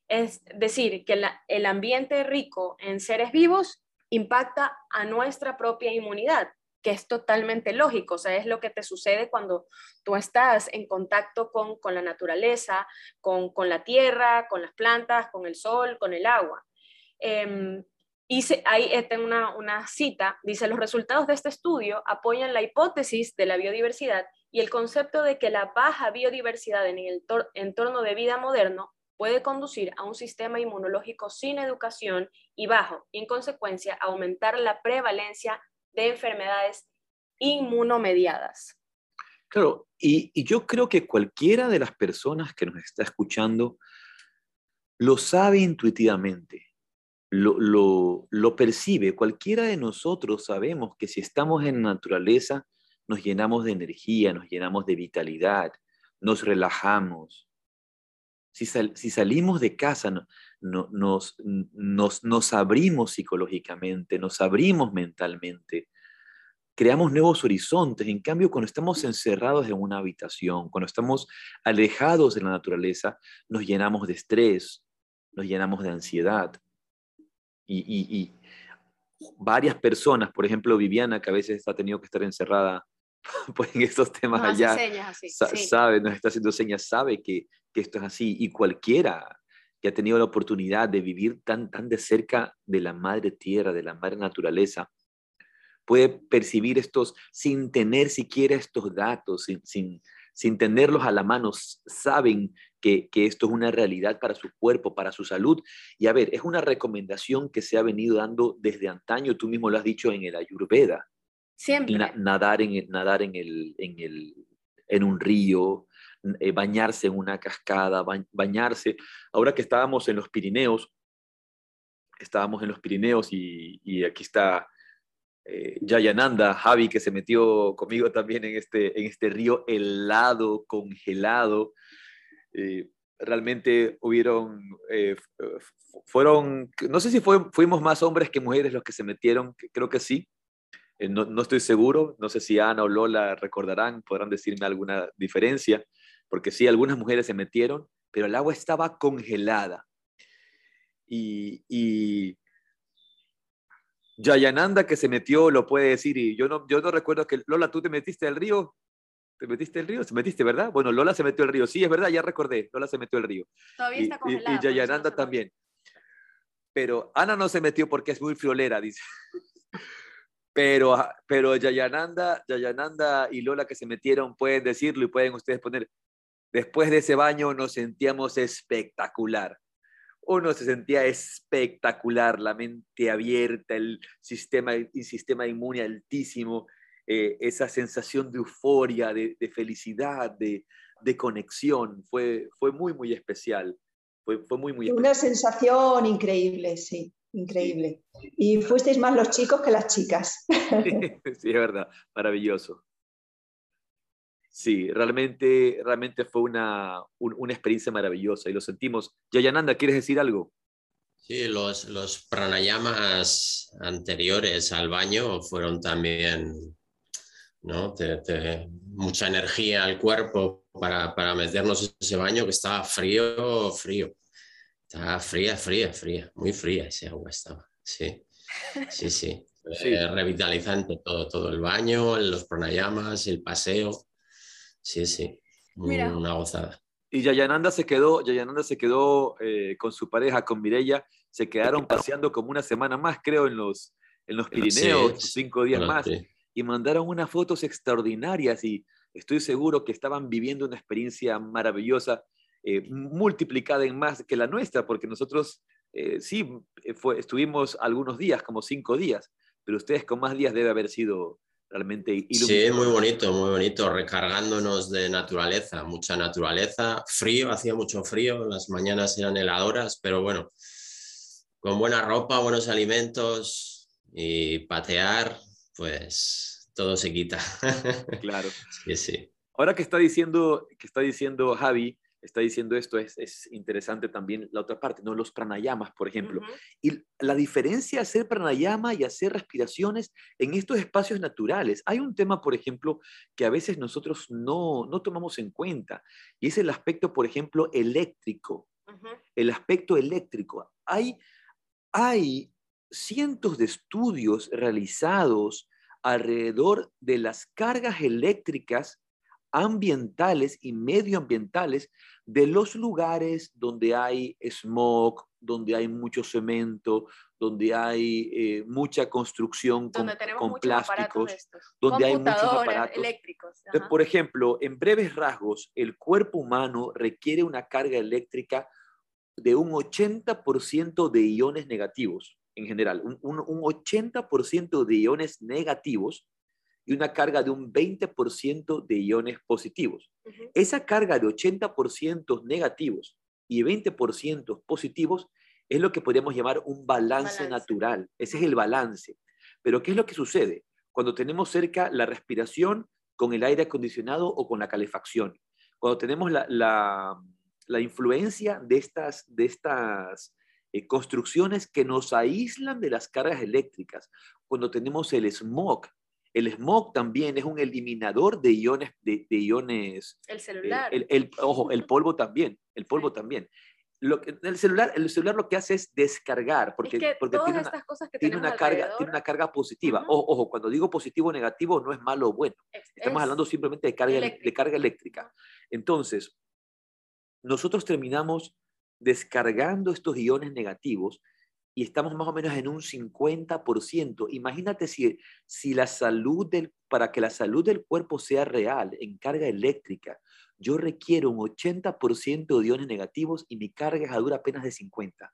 Es decir, que el ambiente rico en seres vivos impacta a nuestra propia inmunidad, que es totalmente lógico, o sea, es lo que te sucede cuando tú estás en contacto con, la naturaleza, con, la tierra, con las plantas, con el sol, con el agua. Eh, y ahí tengo una, una cita, dice, los resultados de este estudio apoyan la hipótesis de la biodiversidad y el concepto de que la baja biodiversidad en el entorno de vida moderno puede conducir a un sistema inmunológico sin educación y bajo, en consecuencia aumentar la prevalencia de enfermedades inmunomediadas. Claro, y, yo creo que cualquiera de las personas que nos está escuchando lo sabe intuitivamente, lo, lo percibe. Cualquiera de nosotros sabemos que si estamos en naturaleza, nos llenamos de energía, nos llenamos de vitalidad, nos relajamos, si, salimos de casa, nos, nos, abrimos psicológicamente, nos abrimos mentalmente, creamos nuevos horizontes. En cambio, cuando estamos encerrados en una habitación, cuando estamos alejados de la naturaleza, nos llenamos de estrés, nos llenamos de ansiedad. Y, varias personas, por ejemplo, Viviana, que a veces ha tenido que estar encerrada pues en estos temas allá, sabe, nos está haciendo señas, sabe que, que esto es así y cualquiera que ha tenido la oportunidad de vivir tan, tan de cerca de la madre tierra, de la madre naturaleza, puede percibir estos sin tener siquiera estos datos, sin, sin, sin tenerlos a la mano, saben que, que, esto es una realidad para su cuerpo, para su salud. Y a ver, es una recomendación que se ha venido dando desde antaño, tú mismo lo has dicho en el Ayurveda. Siempre. nadar en, nadar en, el, en, el, en un río, eh, bañarse en una cascada, bañarse. Ahora que estábamos en los Pirineos, estábamos en los Pirineos y, aquí está eh, Yayananda, Javi, que se metió conmigo también en este, en este río helado, congelado. Eh, realmente hubieron, eh, fueron, no sé si fuimos más hombres que mujeres los que se metieron, creo que sí. No, no, estoy seguro, no sé si Ana o Lola recordarán, podrán decirme alguna diferencia, porque sí, algunas mujeres se metieron, pero el agua estaba congelada. Y, y Yayananda que se metió lo puede decir, y yo no, yo no recuerdo que, Lola, ¿tú te metiste al río? ¿Te metiste al río? ¿Se metiste, verdad? Bueno, Lola se metió al río. Sí, es verdad, ya recordé. Lola se metió al río. Todavía está congelada. Y, Yayananda también. Pero Ana no se metió porque es muy friolera, dice. Pero, pero Yayananda, Yayananda y Lola que se metieron pueden decirlo y pueden ustedes poner, Después de ese baño nos sentíamos espectacular. Uno se sentía espectacular, la mente abierta, el sistema, el sistema inmune altísimo, eh, esa sensación de euforia, de, felicidad, de, conexión. Fue, fue muy, muy especial. Fue, fue muy, muy Una sensación increíble, sí, increíble. Y fuisteis más los chicos que las chicas. sí, es verdad, maravilloso. Sí, realmente, realmente fue una, una experiencia maravillosa y lo sentimos. Yayananda, ¿quieres decir algo? Sí, los, los pranayamas anteriores al baño fueron también, ¿no? mucha energía al cuerpo para, para meternos en ese baño que estaba frío, frío. Estaba fría, fría, fría, muy fría ese agua estaba. Sí, sí, sí. revitalizante todo, todo el baño, los pranayamas, el paseo. Sí, sí, una gozada. Y Yayananda se quedó, Yayananda se quedó eh, con su pareja, con Mirella, se quedaron paseando como una semana más, creo, en los, en los Pirineos, cinco días más, y mandaron unas fotos extraordinarias y estoy seguro que estaban viviendo una experiencia maravillosa, eh, multiplicada en más que la nuestra, porque nosotros eh, sí fue, estuvimos algunos días, como cinco días, pero ustedes con más días debe haber sido realmente Sí, muy bonito, muy bonito, recargándonos de naturaleza, mucha naturaleza, frío, hacía mucho frío, las mañanas eran heladoras, pero bueno, con buena ropa, buenos alimentos y patear, pues todo se quita. Claro. sí, sí. Ahora que está diciendo, que está diciendo Javi, está diciendo esto, es, es, interesante también la otra parte, ¿no? Los pranayamas, por ejemplo. Y la diferencia de hacer pranayama y hacer respiraciones en estos espacios naturales. Hay un tema, por ejemplo, que a veces nosotros no, no tomamos en cuenta, y es el aspecto, por ejemplo, eléctrico. El aspecto eléctrico. Hay, hay cientos de estudios realizados alrededor de las cargas eléctricas ambientales y medioambientales de los lugares donde hay smog, donde hay mucho cemento, donde hay eh, mucha construcción con, plásticos, donde hay muchos aparatos eléctricos. Por ejemplo, en breves rasgos, el cuerpo humano requiere una carga eléctrica de un 80% de iones negativos en general, un, un, un 80% de iones negativos y una carga de un 20% de iones positivos. Esa carga de 80% negativos y 20% positivos es lo que podríamos llamar un balance, natural. Ese es el balance. Pero ¿qué es lo que sucede? Cuando tenemos cerca la respiración con el aire acondicionado o con la calefacción. Cuando tenemos la, la, influencia de estas, de estas eh, construcciones que nos aíslan de las cargas eléctricas. Cuando tenemos el smog, el smog también es un eliminador de iones. De, iones el celular. el, ojo, el polvo también. El polvo también. Lo que, el, celular, el celular lo que hace es descargar, porque, porque tiene, una, cosas que tiene, una carga, tiene una carga positiva. ojo, cuando digo positivo o negativo, no es malo o bueno. Estamos hablando simplemente de carga, de carga eléctrica. Entonces, nosotros terminamos descargando estos iones negativos y estamos más o menos en un 50%. Imagínate si, si la salud del, para que la salud del cuerpo sea real en carga eléctrica, yo requiero un 80% de iones negativos y mi carga es dura apenas de 50.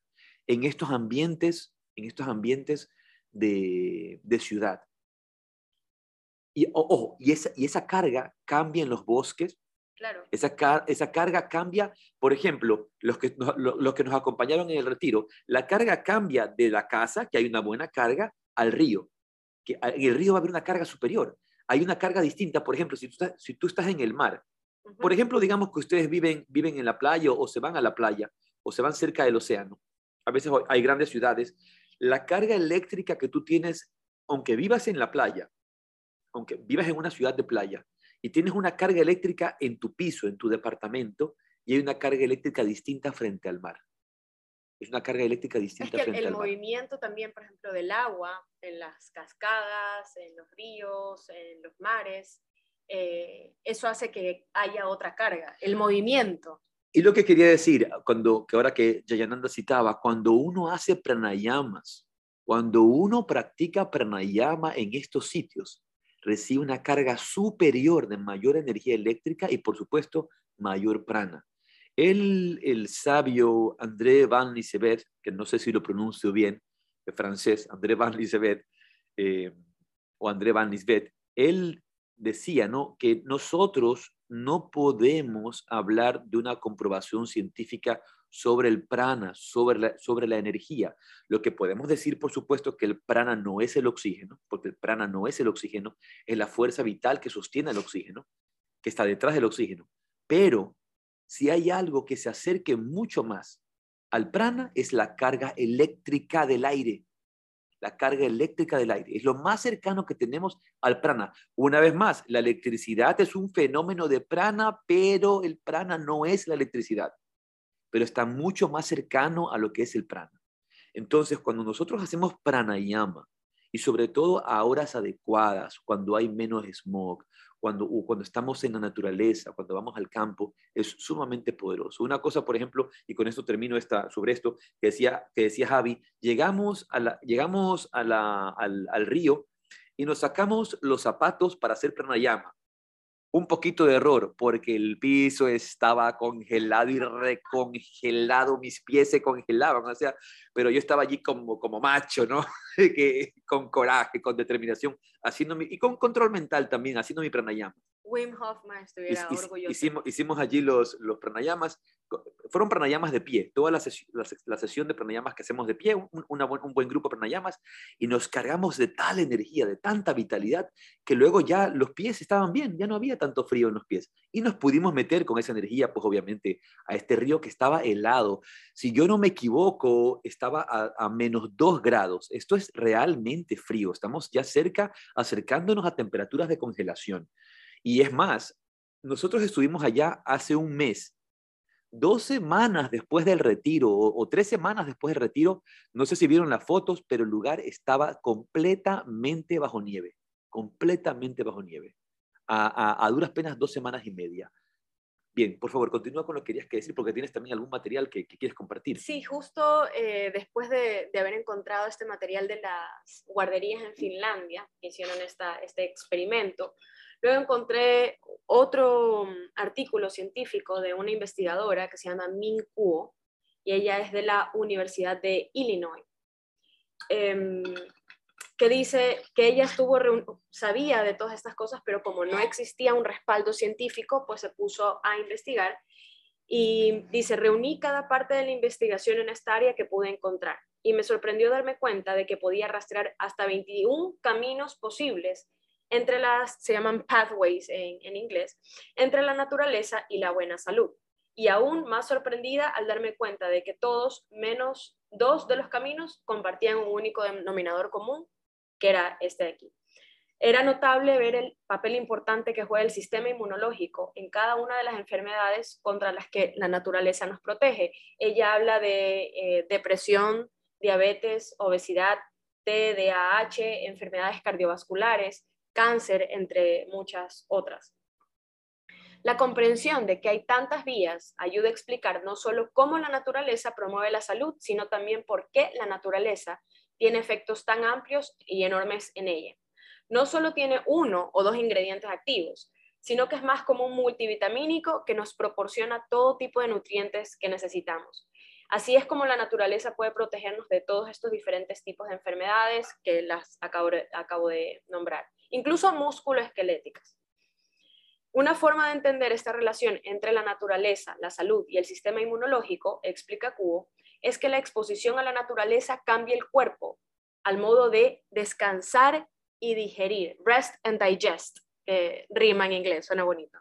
En estos ambientes, en estos ambientes de, de ciudad. Y, ojo, y, esa, y esa carga cambia en los bosques, esa, esa carga cambia, por ejemplo, los que, los que nos acompañaron en el retiro, la carga cambia de la casa, que hay una buena carga, al río. Que en el río va a haber una carga superior. Hay una carga distinta, por ejemplo, si tú estás, si tú estás en el mar. Por ejemplo, digamos que ustedes viven, viven en la playa o se van a la playa o se van cerca del océano. A veces hay grandes ciudades. La carga eléctrica que tú tienes, aunque vivas en la playa, aunque vivas en una ciudad de playa, y tienes una carga eléctrica en tu piso, en tu departamento, y hay una carga eléctrica distinta frente al mar. Es una carga eléctrica distinta es frente el al mar. El movimiento también, por ejemplo, del agua en las cascadas, en los ríos, en los mares, eh, eso hace que haya otra carga, el movimiento. Y lo que quería decir, cuando, que ahora que Jayananda citaba, cuando uno hace pranayamas, cuando uno practica pranayama en estos sitios, recibe una carga superior de mayor energía eléctrica y, por supuesto, mayor prana. El, el sabio André Van Lisevet, que no sé si lo pronuncio bien, en francés, André Van Lisevet, eh, o André Van Lisbeth, él decía ¿no? que nosotros no podemos hablar de una comprobación científica sobre el prana, sobre la, sobre la energía. Lo que podemos decir, por supuesto, que el prana no es el oxígeno, porque el prana no es el oxígeno, es la fuerza vital que sostiene el oxígeno, que está detrás del oxígeno. Pero si hay algo que se acerque mucho más al prana, es la carga eléctrica del aire. La carga eléctrica del aire. Es lo más cercano que tenemos al prana. Una vez más, la electricidad es un fenómeno de prana, pero el prana no es la electricidad pero está mucho más cercano a lo que es el prana. Entonces, cuando nosotros hacemos pranayama, y sobre todo a horas adecuadas, cuando hay menos smog, cuando, cuando estamos en la naturaleza, cuando vamos al campo, es sumamente poderoso. Una cosa, por ejemplo, y con esto termino esta, sobre esto, que decía, que decía Javi, llegamos, a la, llegamos a la, al, al río y nos sacamos los zapatos para hacer pranayama un poquito de error porque el piso estaba congelado y recongelado, mis pies se congelaban, o sea, pero yo estaba allí como, como macho, ¿no? que, con coraje, con determinación, haciendo mi, y con control mental también, haciendo mi pranayama. Wim Hoffman estuviera orgulloso. Hicimos, hicimos allí los, los pranayamas, fueron pranayamas de pie, toda la, la, sesión de pranayamas que hacemos de pie, un, un buen grupo de pranayamas, y nos cargamos de tal energía, de tanta vitalidad, que luego ya los pies estaban bien, ya no había tanto frío en los pies. Y nos pudimos meter con esa energía, pues obviamente, a este río que estaba helado. Si yo no me equivoco, estaba a, a menos dos grados. Esto es realmente frío, estamos ya cerca, acercándonos a temperaturas de congelación. Y es más, nosotros estuvimos allá hace un mes, dos semanas después del retiro o, tres semanas después del retiro, no sé si vieron las fotos, pero el lugar estaba completamente bajo nieve, completamente bajo nieve, a, duras penas dos semanas y media. Bien, por favor, continúa con lo que querías que decir, porque tienes también algún material que, quieres compartir. Sí, justo eh, después de, haber encontrado este material de las guarderías en Finlandia, que hicieron esta, este experimento, Luego encontré otro mm, artículo científico de una investigadora que se llama Min Kuo y ella es de la Universidad de Illinois, em, que dice que ella estuvo sabía de todas estas cosas, pero como no existía un respaldo científico, pues se puso a investigar y dice, reuní cada parte de la investigación en esta área que pude encontrar y me sorprendió darme cuenta de que podía rastrear hasta 21 caminos posibles entre las, se llaman pathways en, en inglés, entre la naturaleza y la buena salud. Y aún más sorprendida al darme cuenta de que todos, menos dos de los caminos, compartían un único denominador común, que era este de aquí. Era notable ver el papel importante que juega el sistema inmunológico en cada una de las enfermedades contra las que la naturaleza nos protege. Ella habla de eh, depresión, diabetes, obesidad, TDAH, enfermedades cardiovasculares, cáncer, entre muchas otras. La comprensión de que hay tantas vías ayuda a explicar no solo cómo la naturaleza promueve la salud, sino también por qué la naturaleza tiene efectos tan amplios y enormes en ella. No solo tiene uno o dos ingredientes activos, sino que es más como un multivitamínico que nos proporciona todo tipo de nutrientes que necesitamos. Así es como la naturaleza puede protegernos de todos estos diferentes tipos de enfermedades que las acabo de, nombrar, incluso musculoesqueléticas. Una forma de entender esta relación entre la naturaleza, la salud y el sistema inmunológico, explica Kuo, es que la exposición a la naturaleza cambia el cuerpo al modo de descansar y digerir, rest and digest, rima en inglés, suena bonito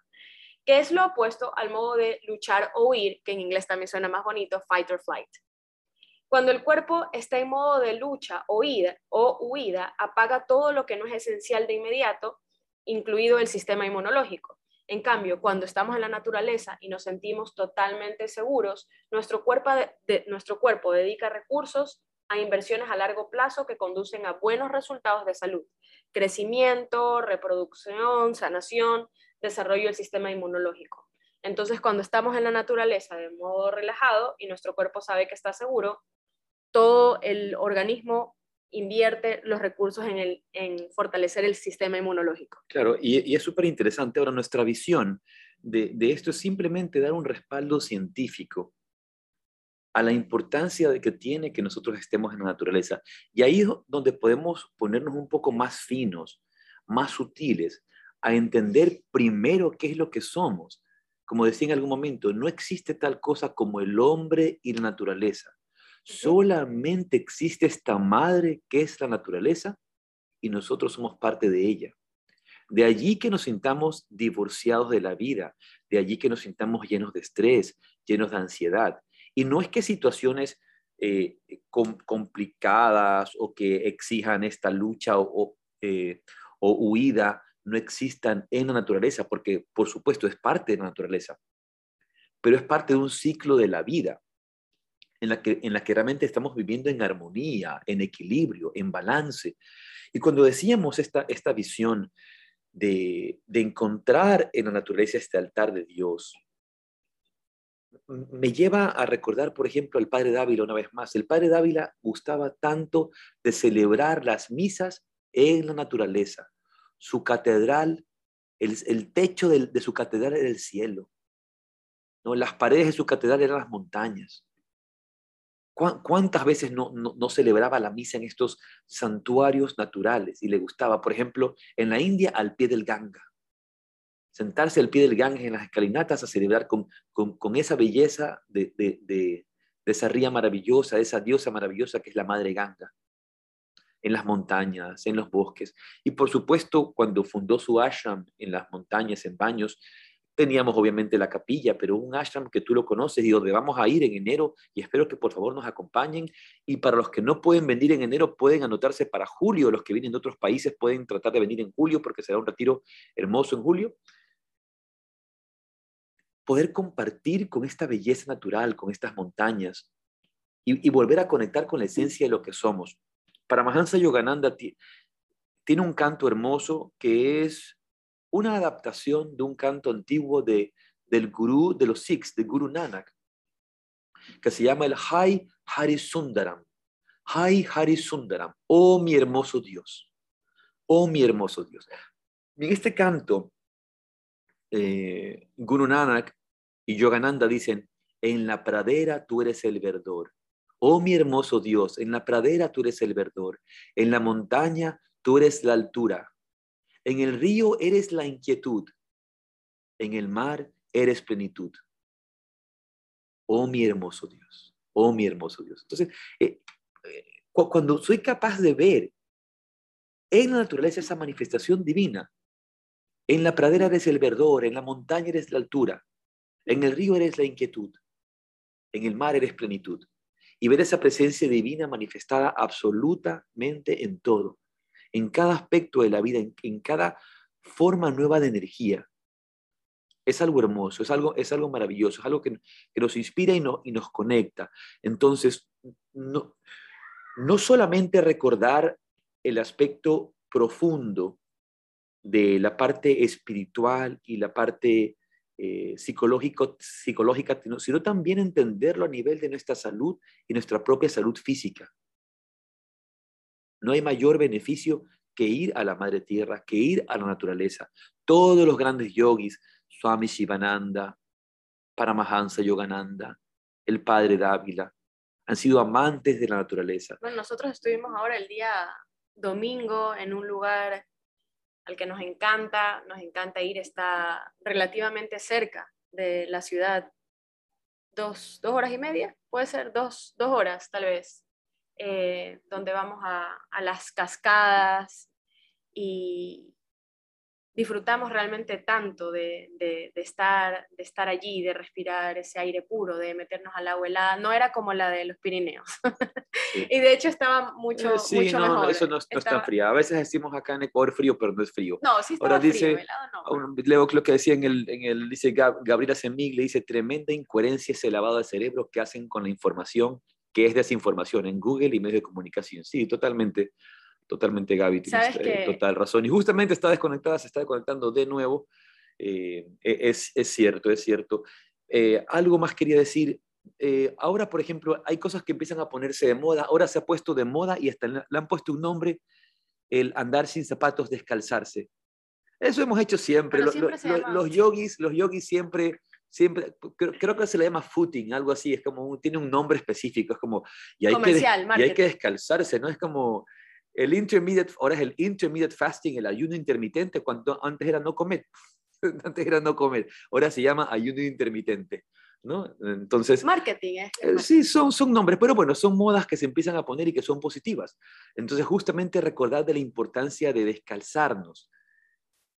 que es lo opuesto al modo de luchar o huir, que en inglés también suena más bonito, fight or flight. Cuando el cuerpo está en modo de lucha o huida, o huida, apaga todo lo que no es esencial de inmediato, incluido el sistema inmunológico. En cambio, cuando estamos en la naturaleza y nos sentimos totalmente seguros, nuestro cuerpo, dedica recursos a inversiones a largo plazo que conducen a buenos resultados de salud, crecimiento, reproducción, sanación, desarrollo del sistema inmunológico. Entonces, cuando estamos en la naturaleza de modo relajado y nuestro cuerpo sabe que está seguro, todo el organismo invierte los recursos en, el, en fortalecer el sistema inmunológico. Claro, y, es súper interesante ahora nuestra visión de, de, esto es simplemente dar un respaldo científico a la importancia de que tiene que nosotros estemos en la naturaleza. Y ahí es donde podemos ponernos un poco más finos, más sutiles, a entender primero qué es lo que somos. Como decía en algún momento, no existe tal cosa como el hombre y la naturaleza. Solamente existe esta madre que es la naturaleza y nosotros somos parte de ella. De allí que nos sintamos divorciados de la vida, de allí que nos sintamos llenos de estrés, llenos de ansiedad. Y no es que situaciones eh, complicadas o que exijan esta lucha eh, o huida no existan en la naturaleza, porque por supuesto es parte de la naturaleza, pero es parte de un ciclo de la vida en la que, en la que realmente estamos viviendo en armonía, en equilibrio, en balance. Y cuando decíamos esta, esta visión de, de encontrar en la naturaleza este altar de Dios, me lleva a recordar, por ejemplo, al padre Dávila una vez más. El padre Dávila gustaba tanto de celebrar las misas en la naturaleza su catedral, el, techo de, su catedral era el cielo. ¿no? Las paredes de su catedral eran las montañas. ¿Cuántas veces no, no, celebraba la misa en estos santuarios naturales y le gustaba? Por ejemplo, en la India al pie del Ganga. sentarse al pie del Ganges en las escalinatas a celebrar con, con, esa belleza de, de, de, esa ría maravillosa, de esa diosa maravillosa que es la Madre Ganga, en las montañas, en los bosques. Y por supuesto, cuando fundó su ashram en las montañas, en baños, Teníamos obviamente la capilla, pero un ashram que tú lo conoces y donde vamos a ir en enero y espero que por favor nos acompañen. Y para los que no pueden venir en enero, pueden anotarse para julio. Los que vienen de otros países pueden tratar de venir en julio porque será un retiro hermoso en julio. Poder compartir con esta belleza natural, con estas montañas y, volver a conectar con la esencia de lo que somos. Para Mahansa Yogananda tiene un canto hermoso que es una adaptación de un canto antiguo de, del gurú de los Sikhs, de Guru Nanak, que se llama el Hai Hari Sundaram. Hai Hari Sundaram, oh mi hermoso Dios, oh mi hermoso Dios. En este canto, eh, Guru Nanak y Yogananda dicen, en la pradera tú eres el verdor. Oh mi hermoso Dios, en la pradera tú eres el verdor, en la montaña tú eres la altura, en el río eres la inquietud, en el mar eres plenitud. Oh mi hermoso Dios, oh mi hermoso Dios. Entonces, eh, eh, cuando soy capaz de ver en la naturaleza esa manifestación divina, en la pradera eres el verdor, en la montaña eres la altura, en el río eres la inquietud, en el mar eres plenitud. Y ver esa presencia divina manifestada absolutamente en todo en cada aspecto de la vida, en, cada forma nueva de energía. Es algo hermoso, es algo, es algo maravilloso, es algo que, nos inspira y, y nos conecta. Entonces, no, no solamente recordar el aspecto profundo de la parte espiritual y la parte eh, psicológico, psicológica, sino también entenderlo a nivel de nuestra salud y nuestra propia salud física. No hay mayor beneficio que ir a la madre tierra, que ir a la naturaleza. Todos los grandes yogis, Swami Shivananda, Paramahansa Yogananda, el padre Dávila, han sido amantes de la naturaleza. Bueno, nosotros estuvimos ahora el día domingo en un lugar al que nos encanta, nos encanta ir, está relativamente cerca de la ciudad, dos, dos horas y media, puede ser dos, dos horas tal vez. Eh, donde vamos a, las cascadas y disfrutamos realmente tanto de, estar, de estar allí, de respirar ese aire puro, de meternos al agua helada. No era como la de los Pirineos. y de hecho estaba mucho, sí, mucho no, mejor. Eso no, está tan frío. A veces decimos acá en Ecuador frío, pero no es frío. No, sí frío, dice, helado no. Leo lo que decía en el, en el dice Gabriela Semig, le dice, tremenda incoherencia ese lavado de cerebro que hacen con la información que es desinformación en Google y medios de comunicación. Sí, totalmente, totalmente Gaby, tienes eh, total razón. Y justamente está desconectada, se está desconectando de nuevo. Eh, e, es, es, cierto, es cierto. Eh, algo más quería decir. ahora, por ejemplo, hay cosas que empiezan a ponerse de moda. Ahora se ha puesto de moda y hasta le han puesto un nombre, el andar sin zapatos, descalzarse. Eso hemos hecho siempre. los yogis, los yogis siempre siempre, creo, que se le llama footing, algo así, es como, tiene un nombre específico, es como, y hay, que, y hay que descalzarse, ¿no? Es como el intermediate, ahora es el intermediate fasting, el ayuno intermitente, cuando antes era no comer, antes era no comer, ahora se llama ayuno intermitente. ¿No? Entonces, marketing, ¿eh? eh sí, son, son nombres, pero bueno, son modas que se empiezan a poner y que son positivas. Entonces, justamente recordar de la importancia de descalzarnos,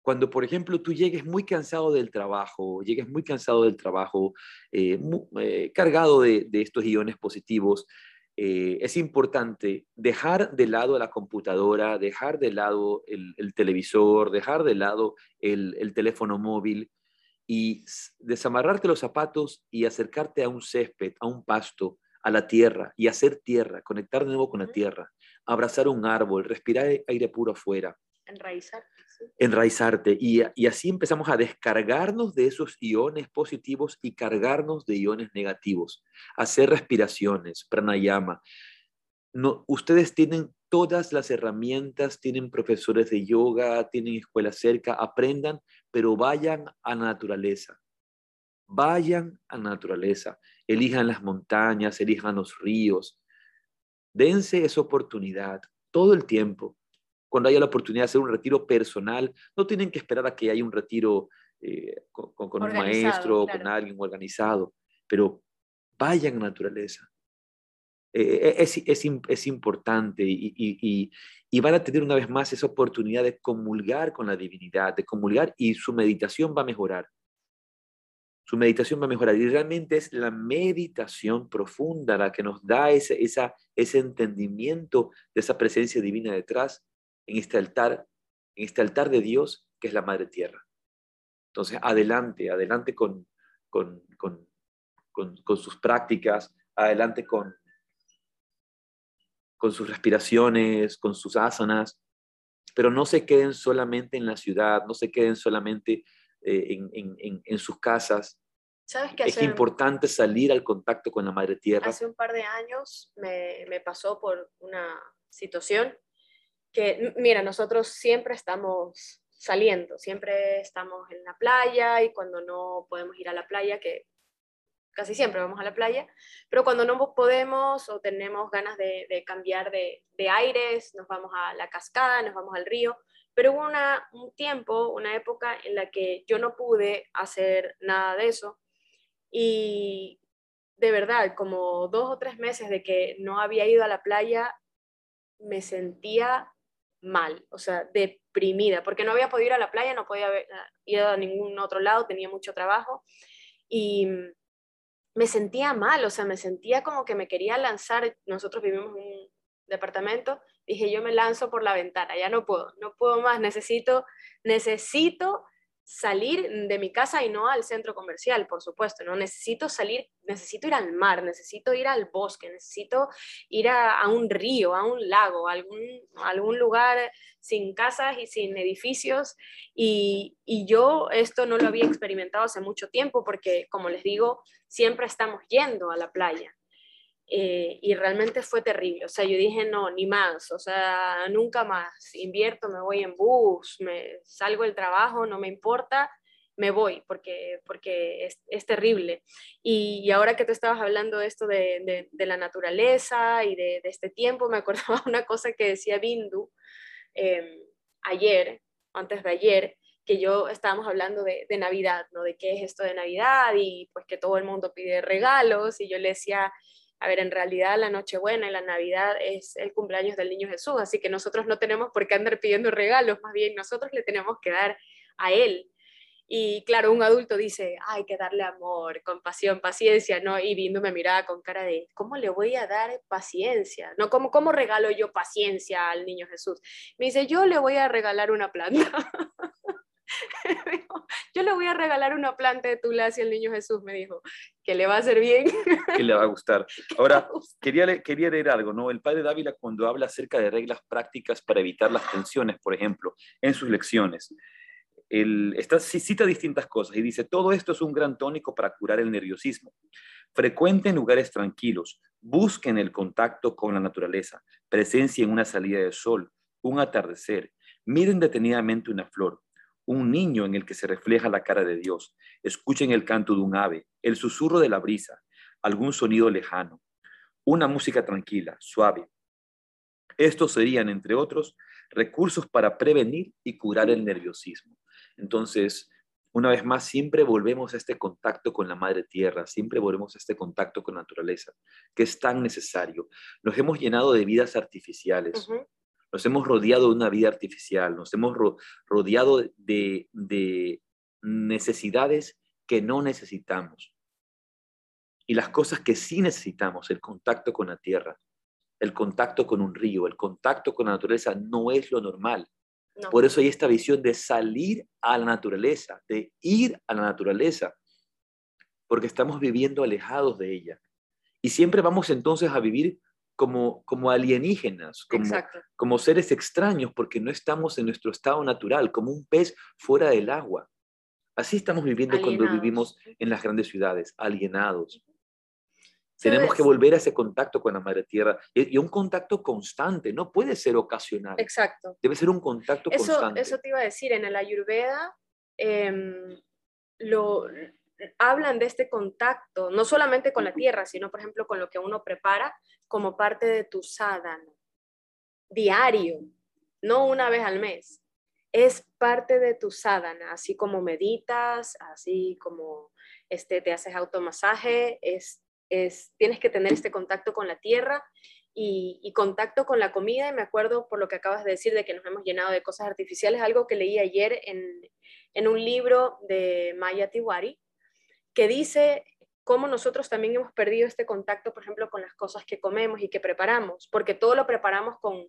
cuando, por ejemplo, tú llegues muy cansado del trabajo, llegues muy cansado del trabajo, eh, eh, cargado de, estos iones positivos, eh, es importante dejar de lado la computadora, dejar de lado el, televisor, dejar de lado el, el, teléfono móvil y desamarrarte los zapatos y acercarte a un césped, a un pasto, a la tierra y hacer tierra, conectar de nuevo con la tierra, abrazar un árbol, respirar aire puro afuera. Enraizar enraizarte y, así empezamos a descargarnos de esos iones positivos y cargarnos de iones negativos, hacer respiraciones, pranayama. No, ustedes tienen todas las herramientas, tienen profesores de yoga, tienen escuela cerca, aprendan, pero vayan a la naturaleza. Vayan a la naturaleza, elijan las montañas, elijan los ríos. Dense esa oportunidad todo el tiempo cuando haya la oportunidad de hacer un retiro personal, no tienen que esperar a que haya un retiro eh, con, un maestro, con alguien organizado, pero vayan a naturaleza. Eh, es, es, es, importante y, y, y, van a tener una vez más esa oportunidad de comulgar con la divinidad, de comulgar y su meditación va a mejorar. Su meditación va a mejorar y realmente es la meditación profunda la que nos da ese, esa, ese entendimiento de esa presencia divina detrás en este altar, en este altar de Dios que es la Madre Tierra. Entonces, adelante, adelante con, con, con, con sus prácticas, adelante con, con sus respiraciones, con sus asanas, pero no se queden solamente en la ciudad, no se queden solamente eh, en, sus casas. ¿Sabes qué es importante salir al contacto con la madre tierra. Hace un par de años me, me pasó por una situación que, mira, nosotros siempre estamos saliendo, siempre estamos en la playa y cuando no podemos ir a la playa, que casi siempre vamos a la playa, pero cuando no podemos o tenemos ganas de, cambiar de, aires, nos vamos a la cascada, nos vamos al río, pero hubo una, un tiempo, una época en la que yo no pude hacer nada de eso y de verdad, como dos o tres meses de que no había ido a la playa, me sentía mal, o sea, deprimida, porque no había podido ir a la playa, no podía ir a ningún otro lado, tenía mucho trabajo y me sentía mal, o sea, me sentía como que me quería lanzar. Nosotros vivimos en un departamento, dije yo me lanzo por la ventana, ya no puedo, no puedo más, necesito, necesito salir de mi casa y no al centro comercial, por supuesto, ¿no? Necesito salir, necesito ir al mar, necesito ir al bosque, necesito ir a, un río, a un lago, a algún, algún lugar sin casas y sin edificios. Y, y yo esto no lo había experimentado hace mucho tiempo porque, como les digo, siempre estamos yendo a la playa. Eh, y realmente fue terrible. O sea, yo dije, no, ni más, o sea, nunca más. Invierto, me voy en bus, me salgo del trabajo, no me importa, me voy, porque, porque es, es terrible. Y, ahora que tú estabas hablando de esto de, de, la naturaleza y de, de, este tiempo, me acordaba una cosa que decía Bindu em, ayer, antes de ayer, que yo estábamos hablando de, de, Navidad, ¿no? De qué es esto de Navidad y pues que todo el mundo pide regalos y yo le decía, a ver, en realidad la Nochebuena y la Navidad es el cumpleaños del Niño Jesús, así que nosotros no tenemos por qué andar pidiendo regalos, más bien nosotros le tenemos que dar a Él. Y claro, un adulto dice, hay que darle amor, compasión, paciencia, ¿no? Y viendo me miraba con cara de, ¿cómo le voy a dar paciencia? ¿No? ¿Cómo, ¿Cómo regalo yo paciencia al niño Jesús? Me dice, yo le voy a regalar una planta. yo le voy a regalar una planta de tula hacia el niño Jesús, me dijo, que le va a hacer bien. que le va a gustar. Ahora, quería, quería leer algo, ¿no? El padre Dávila cuando habla acerca de reglas prácticas para evitar las tensiones, por ejemplo, en sus lecciones, él está, cita distintas cosas y dice, todo esto es un gran tónico para curar el nerviosismo. Frecuenten lugares tranquilos, busquen el contacto con la naturaleza, presencia en una salida de sol, un atardecer, miren detenidamente una flor, un niño en el que se refleja la cara de Dios. Escuchen el canto de un ave, el susurro de la brisa, algún sonido lejano, una música tranquila, suave. Estos serían, entre otros, recursos para prevenir y curar el nerviosismo. Entonces, una vez más, siempre volvemos a este contacto con la madre tierra, siempre volvemos a este contacto con la naturaleza, que es tan necesario. Nos hemos llenado de vidas artificiales, nos hemos rodeado de una vida artificial, nos hemos rodeado de, necesidades que no necesitamos. Y las cosas que sí necesitamos, el contacto con la tierra, el contacto con un río, el contacto con la naturaleza, no es lo normal. Por eso hay esta visión de salir a la naturaleza, de ir a la naturaleza, porque estamos viviendo alejados de ella. Y siempre vamos entonces a vivir como, como alienígenas, como, como seres extraños, porque no estamos en nuestro estado natural, como un pez fuera del agua. Así estamos viviendo cuando vivimos en las grandes ciudades, alienados. Tenemos que volver a ese contacto con la madre tierra y, un contacto constante, no puede ser ocasional. Exacto. Debe ser un contacto constante. Eso te iba a decir, en el Ayurveda em, lo, hablan de este contacto, no solamente con la tierra, sino por ejemplo con lo que uno prepara como parte de tu sadhana, diario, no una vez al mes. es parte de tu sadhana, así como meditas, así como este, te haces automasaje, es, es, tienes que tener este contacto con la tierra y, contacto con la comida. Y me acuerdo por lo que acabas de decir de que nos hemos llenado de cosas artificiales, algo que leí ayer en, en un libro de Maya Tiwari, que dice cómo nosotros también hemos perdido este contacto, por ejemplo, con las cosas que comemos y que preparamos, porque todo lo preparamos con,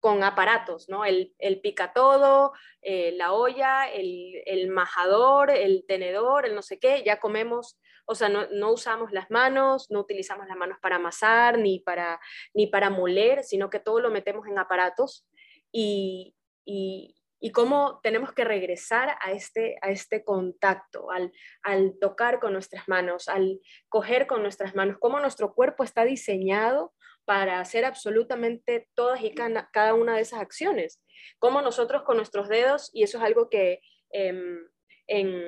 con aparatos, ¿no? El, el pica todo, eh, la olla, el, el, majador, el tenedor, el no sé qué, ya comemos, o sea, no, no, usamos las manos, no utilizamos las manos para amasar ni para, ni para moler, sino que todo lo metemos en aparatos y, y, y cómo tenemos que regresar a este, a este contacto, al, al tocar con nuestras manos, al coger con nuestras manos, cómo nuestro cuerpo está diseñado para hacer absolutamente todas y cada, una de esas acciones, cómo nosotros con nuestros dedos, y eso es algo que... Em, en,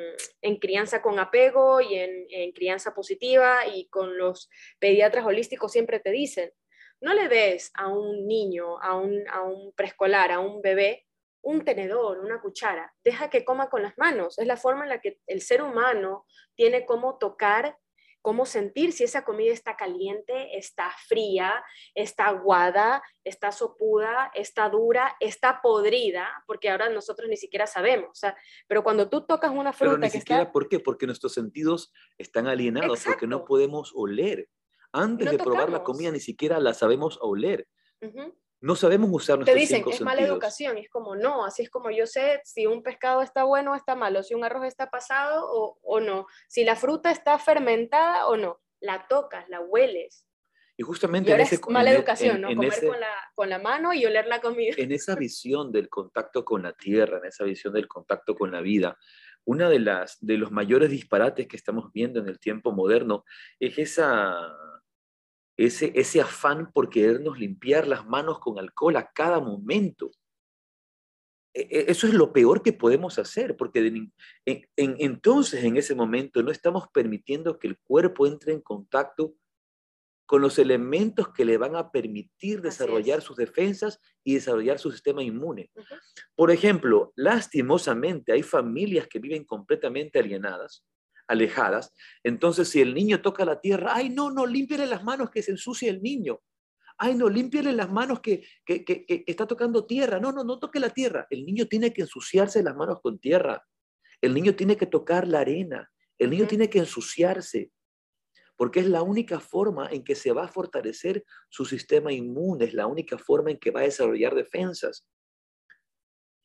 en, crianza con apego y en, en, crianza positiva y con los pediatras holísticos siempre te dicen, no le des a un niño, a un, a un preescolar, a un bebé, un tenedor, una cuchara, deja que coma con las manos. Es la forma en la que el ser humano tiene cómo tocar, cómo sentir si esa comida está caliente, está fría, está aguada, está sopuda, está dura, está podrida, porque ahora nosotros ni siquiera sabemos. pero cuando tú tocas una fruta pero ni siquiera, ¿por qué? Porque nuestros sentidos están alienados, porque no podemos oler. Antes de probar la comida ni siquiera la sabemos oler. No sabemos usar nuestros Te dicen, es mala educación, y es como, no, así es como yo sé si un pescado está bueno o está malo, si un arroz está pasado o, o no, si la fruta está fermentada o no, la tocas, la hueles. Y justamente en ese, mala educación, ¿no? Comer con, la, con la mano y oler la comida. En esa visión del contacto con la tierra, en esa visión del contacto con la vida, una de las de los mayores disparates que estamos viendo en el tiempo moderno es esa ese, ese afán por querernos limpiar las manos con alcohol a cada momento. E, e, eso es lo peor que podemos hacer, porque entonces en ese momento no estamos permitiendo que el cuerpo entre en contacto con los elementos que le van a permitir desarrollar sus defensas y desarrollar su sistema inmune. Por ejemplo, lastimosamente hay familias que viven completamente alienadas, alejadas. Entonces, si el niño toca la tierra, ay, no, no, límpiale las manos que se ensucia el niño. Ay, no, límpiale las manos que, que, está tocando tierra. No, no, no toque la tierra. El niño tiene que ensuciarse las manos con tierra. El niño tiene que tocar la arena. El niño tiene que ensuciarse. Porque es la única forma en que se va a fortalecer su sistema inmune, es la única forma en que va a desarrollar defensas.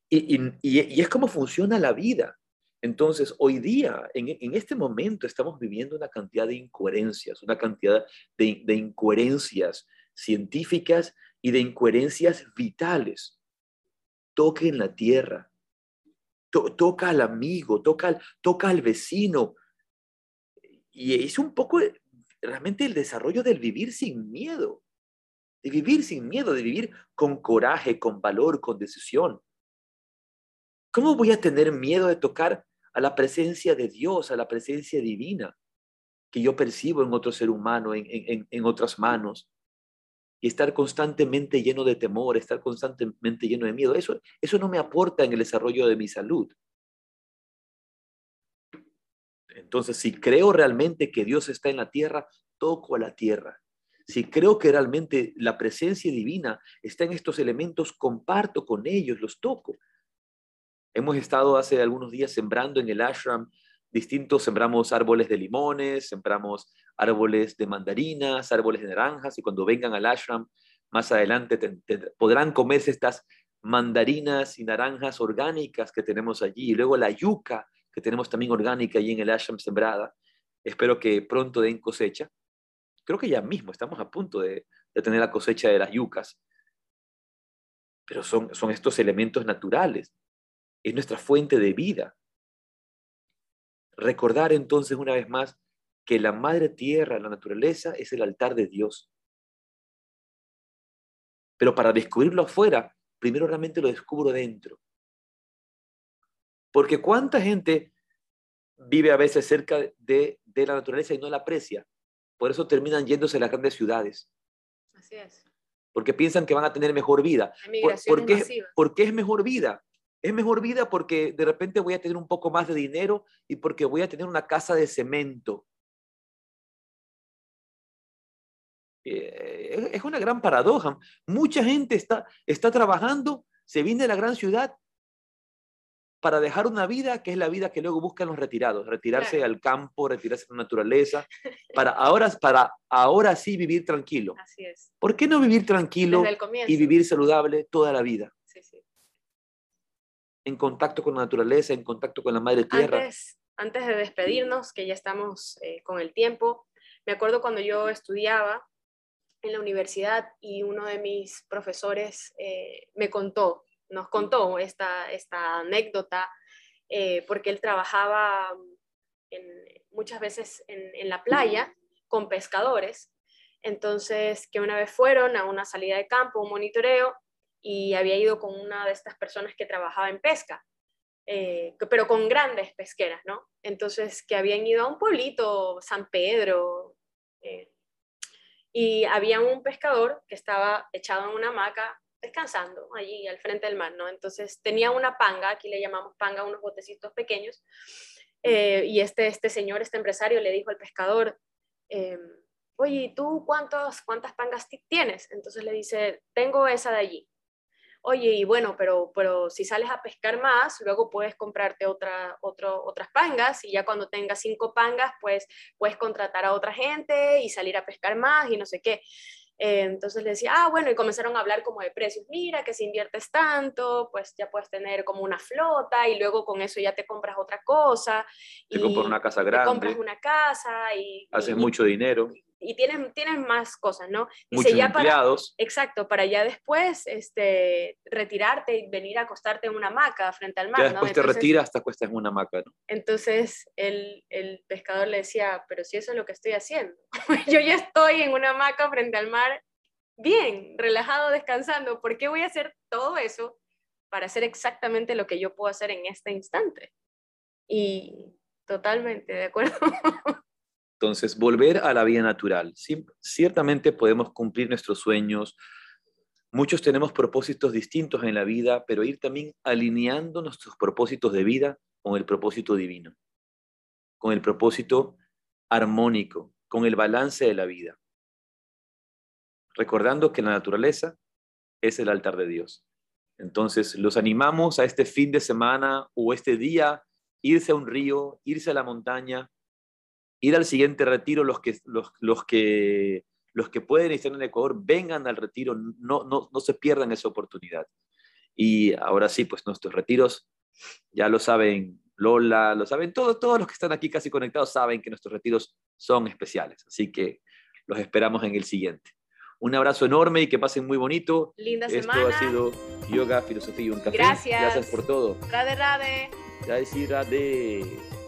Y, y es como funciona la vida. Entonces, hoy día, en, este momento, estamos viviendo una cantidad de incoherencias, una cantidad de, incoherencias científicas y de incoherencias vitales. Toque en la tierra, toca al amigo, toca al, toca al vecino. Y es un poco realmente el desarrollo del vivir sin miedo, de vivir sin miedo, de vivir con coraje, con valor, con decisión. ¿Cómo voy a tener miedo de tocar a la presencia de Dios, a la presencia divina que yo percibo en otro ser humano, en, en, otras manos, y estar constantemente lleno de temor, estar constantemente lleno de miedo, eso, eso no me aporta en el desarrollo de mi salud. Entonces, si creo realmente que Dios está en la tierra, toco a la tierra. Si creo que realmente la presencia divina está en estos elementos, comparto con ellos, los toco. Hemos estado hace algunos días sembrando en el ashram distintos, sembramos árboles de limones, sembramos árboles de mandarinas, árboles de naranjas, y cuando vengan al ashram más adelante podrán comerse estas mandarinas y naranjas orgánicas que tenemos allí, y luego la yuca que tenemos también orgánica allí en el ashram sembrada. Espero que pronto den cosecha. Creo que ya mismo estamos a punto de, de tener la cosecha de las yucas. Pero son, son estos elementos naturales es nuestra fuente de vida. Recordar entonces una vez más que la madre tierra, la naturaleza, es el altar de Dios. Pero para descubrirlo afuera, primero realmente lo descubro dentro. Porque cuánta gente vive a veces cerca de, la naturaleza y no la aprecia. Por eso terminan yéndose a las grandes ciudades. Así es. Porque piensan que van a tener mejor vida. ¿Por, qué, ¿Por qué es mejor vida? Es mejor vida porque de repente voy a tener un poco más de dinero y porque voy a tener una casa de cemento. Eh, es una gran paradoja. Mucha gente está, está trabajando, se viene a la gran ciudad para dejar una vida que es la vida que luego buscan los retirados, retirarse al campo, retirarse a la naturaleza, para ahora, para ahora sí vivir tranquilo. Así es. ¿Por qué no vivir tranquilo y vivir saludable toda la vida? En contacto con la naturaleza, en contacto con la madre tierra. Antes, antes de despedirnos, que ya estamos eh, con el tiempo, me acuerdo cuando yo estudiaba en la universidad y uno de mis profesores eh, me contó nos contó esta, esta anécdota, eh, porque él trabajaba muchas veces en, la playa con pescadores, entonces que una vez fueron a una salida de campo, un monitoreo, y había ido con una de estas personas que trabajaba en pesca, eh, pero con grandes pesqueras, ¿no? Entonces que habían ido a un pueblito, San Pedro, eh, y había un pescador que estaba echado en una hamaca descansando allí al frente del mar, ¿no? Entonces tenía una panga, aquí le llamamos panga, unos botecitos pequeños, eh, y este, este señor, este empresario le dijo al pescador, eh, oye, ¿tú cuántos, cuántas pangas tienes? Entonces le dice, tengo esa de allí. Oye, y bueno, pero, pero si sales a pescar más, luego puedes comprarte otra, otro, otras pangas y ya cuando tengas cinco pangas, pues puedes contratar a otra gente y salir a pescar más y no sé qué. Eh, entonces le decía, ah, bueno, y comenzaron a hablar como de precios. Mira, que si inviertes tanto, pues ya puedes tener como una flota y luego con eso ya te compras otra cosa. Te compras una casa grande. Te compras una casa y... Haces mucho dinero y tienes, tienes más cosas, ¿no? Muchos ya empleados. exacto, para ya después este, retirarte y venir a acostarte en una hamaca frente al mar. Ya después te retiras, te acuestas en una hamaca, ¿no? Entonces el, el, pescador le decía, pero si eso es lo que estoy haciendo. Yo ya estoy en una hamaca frente al mar, bien, relajado, descansando. ¿Por qué voy a hacer todo eso para hacer exactamente lo que yo puedo hacer en este instante? Y totalmente de acuerdo. Entonces, volver a la vida natural. ciertamente podemos cumplir nuestros sueños. Muchos tenemos propósitos distintos en la vida, pero ir también alineando nuestros propósitos de vida con el propósito divino, con el propósito armónico, con el balance de la vida. Recordando que la naturaleza es el altar de Dios. Entonces, los animamos a este fin de semana o este día, irse a un río, irse a la montaña, ir al siguiente retiro, los que, los, los que, los que pueden estar en Ecuador, vengan al retiro, no, no, no se pierdan esa oportunidad. Y ahora sí, pues nuestros retiros, ya lo saben Lola, lo saben todos, todos los que están aquí casi conectados saben que nuestros retiros son especiales. Así que los esperamos en el siguiente. Un abrazo enorme y que pasen muy bonito. Linda Esto ha sido Yoga, Filosofía y un Café. Gracias. Gracias por todo. Rade, rade. Jai Rade.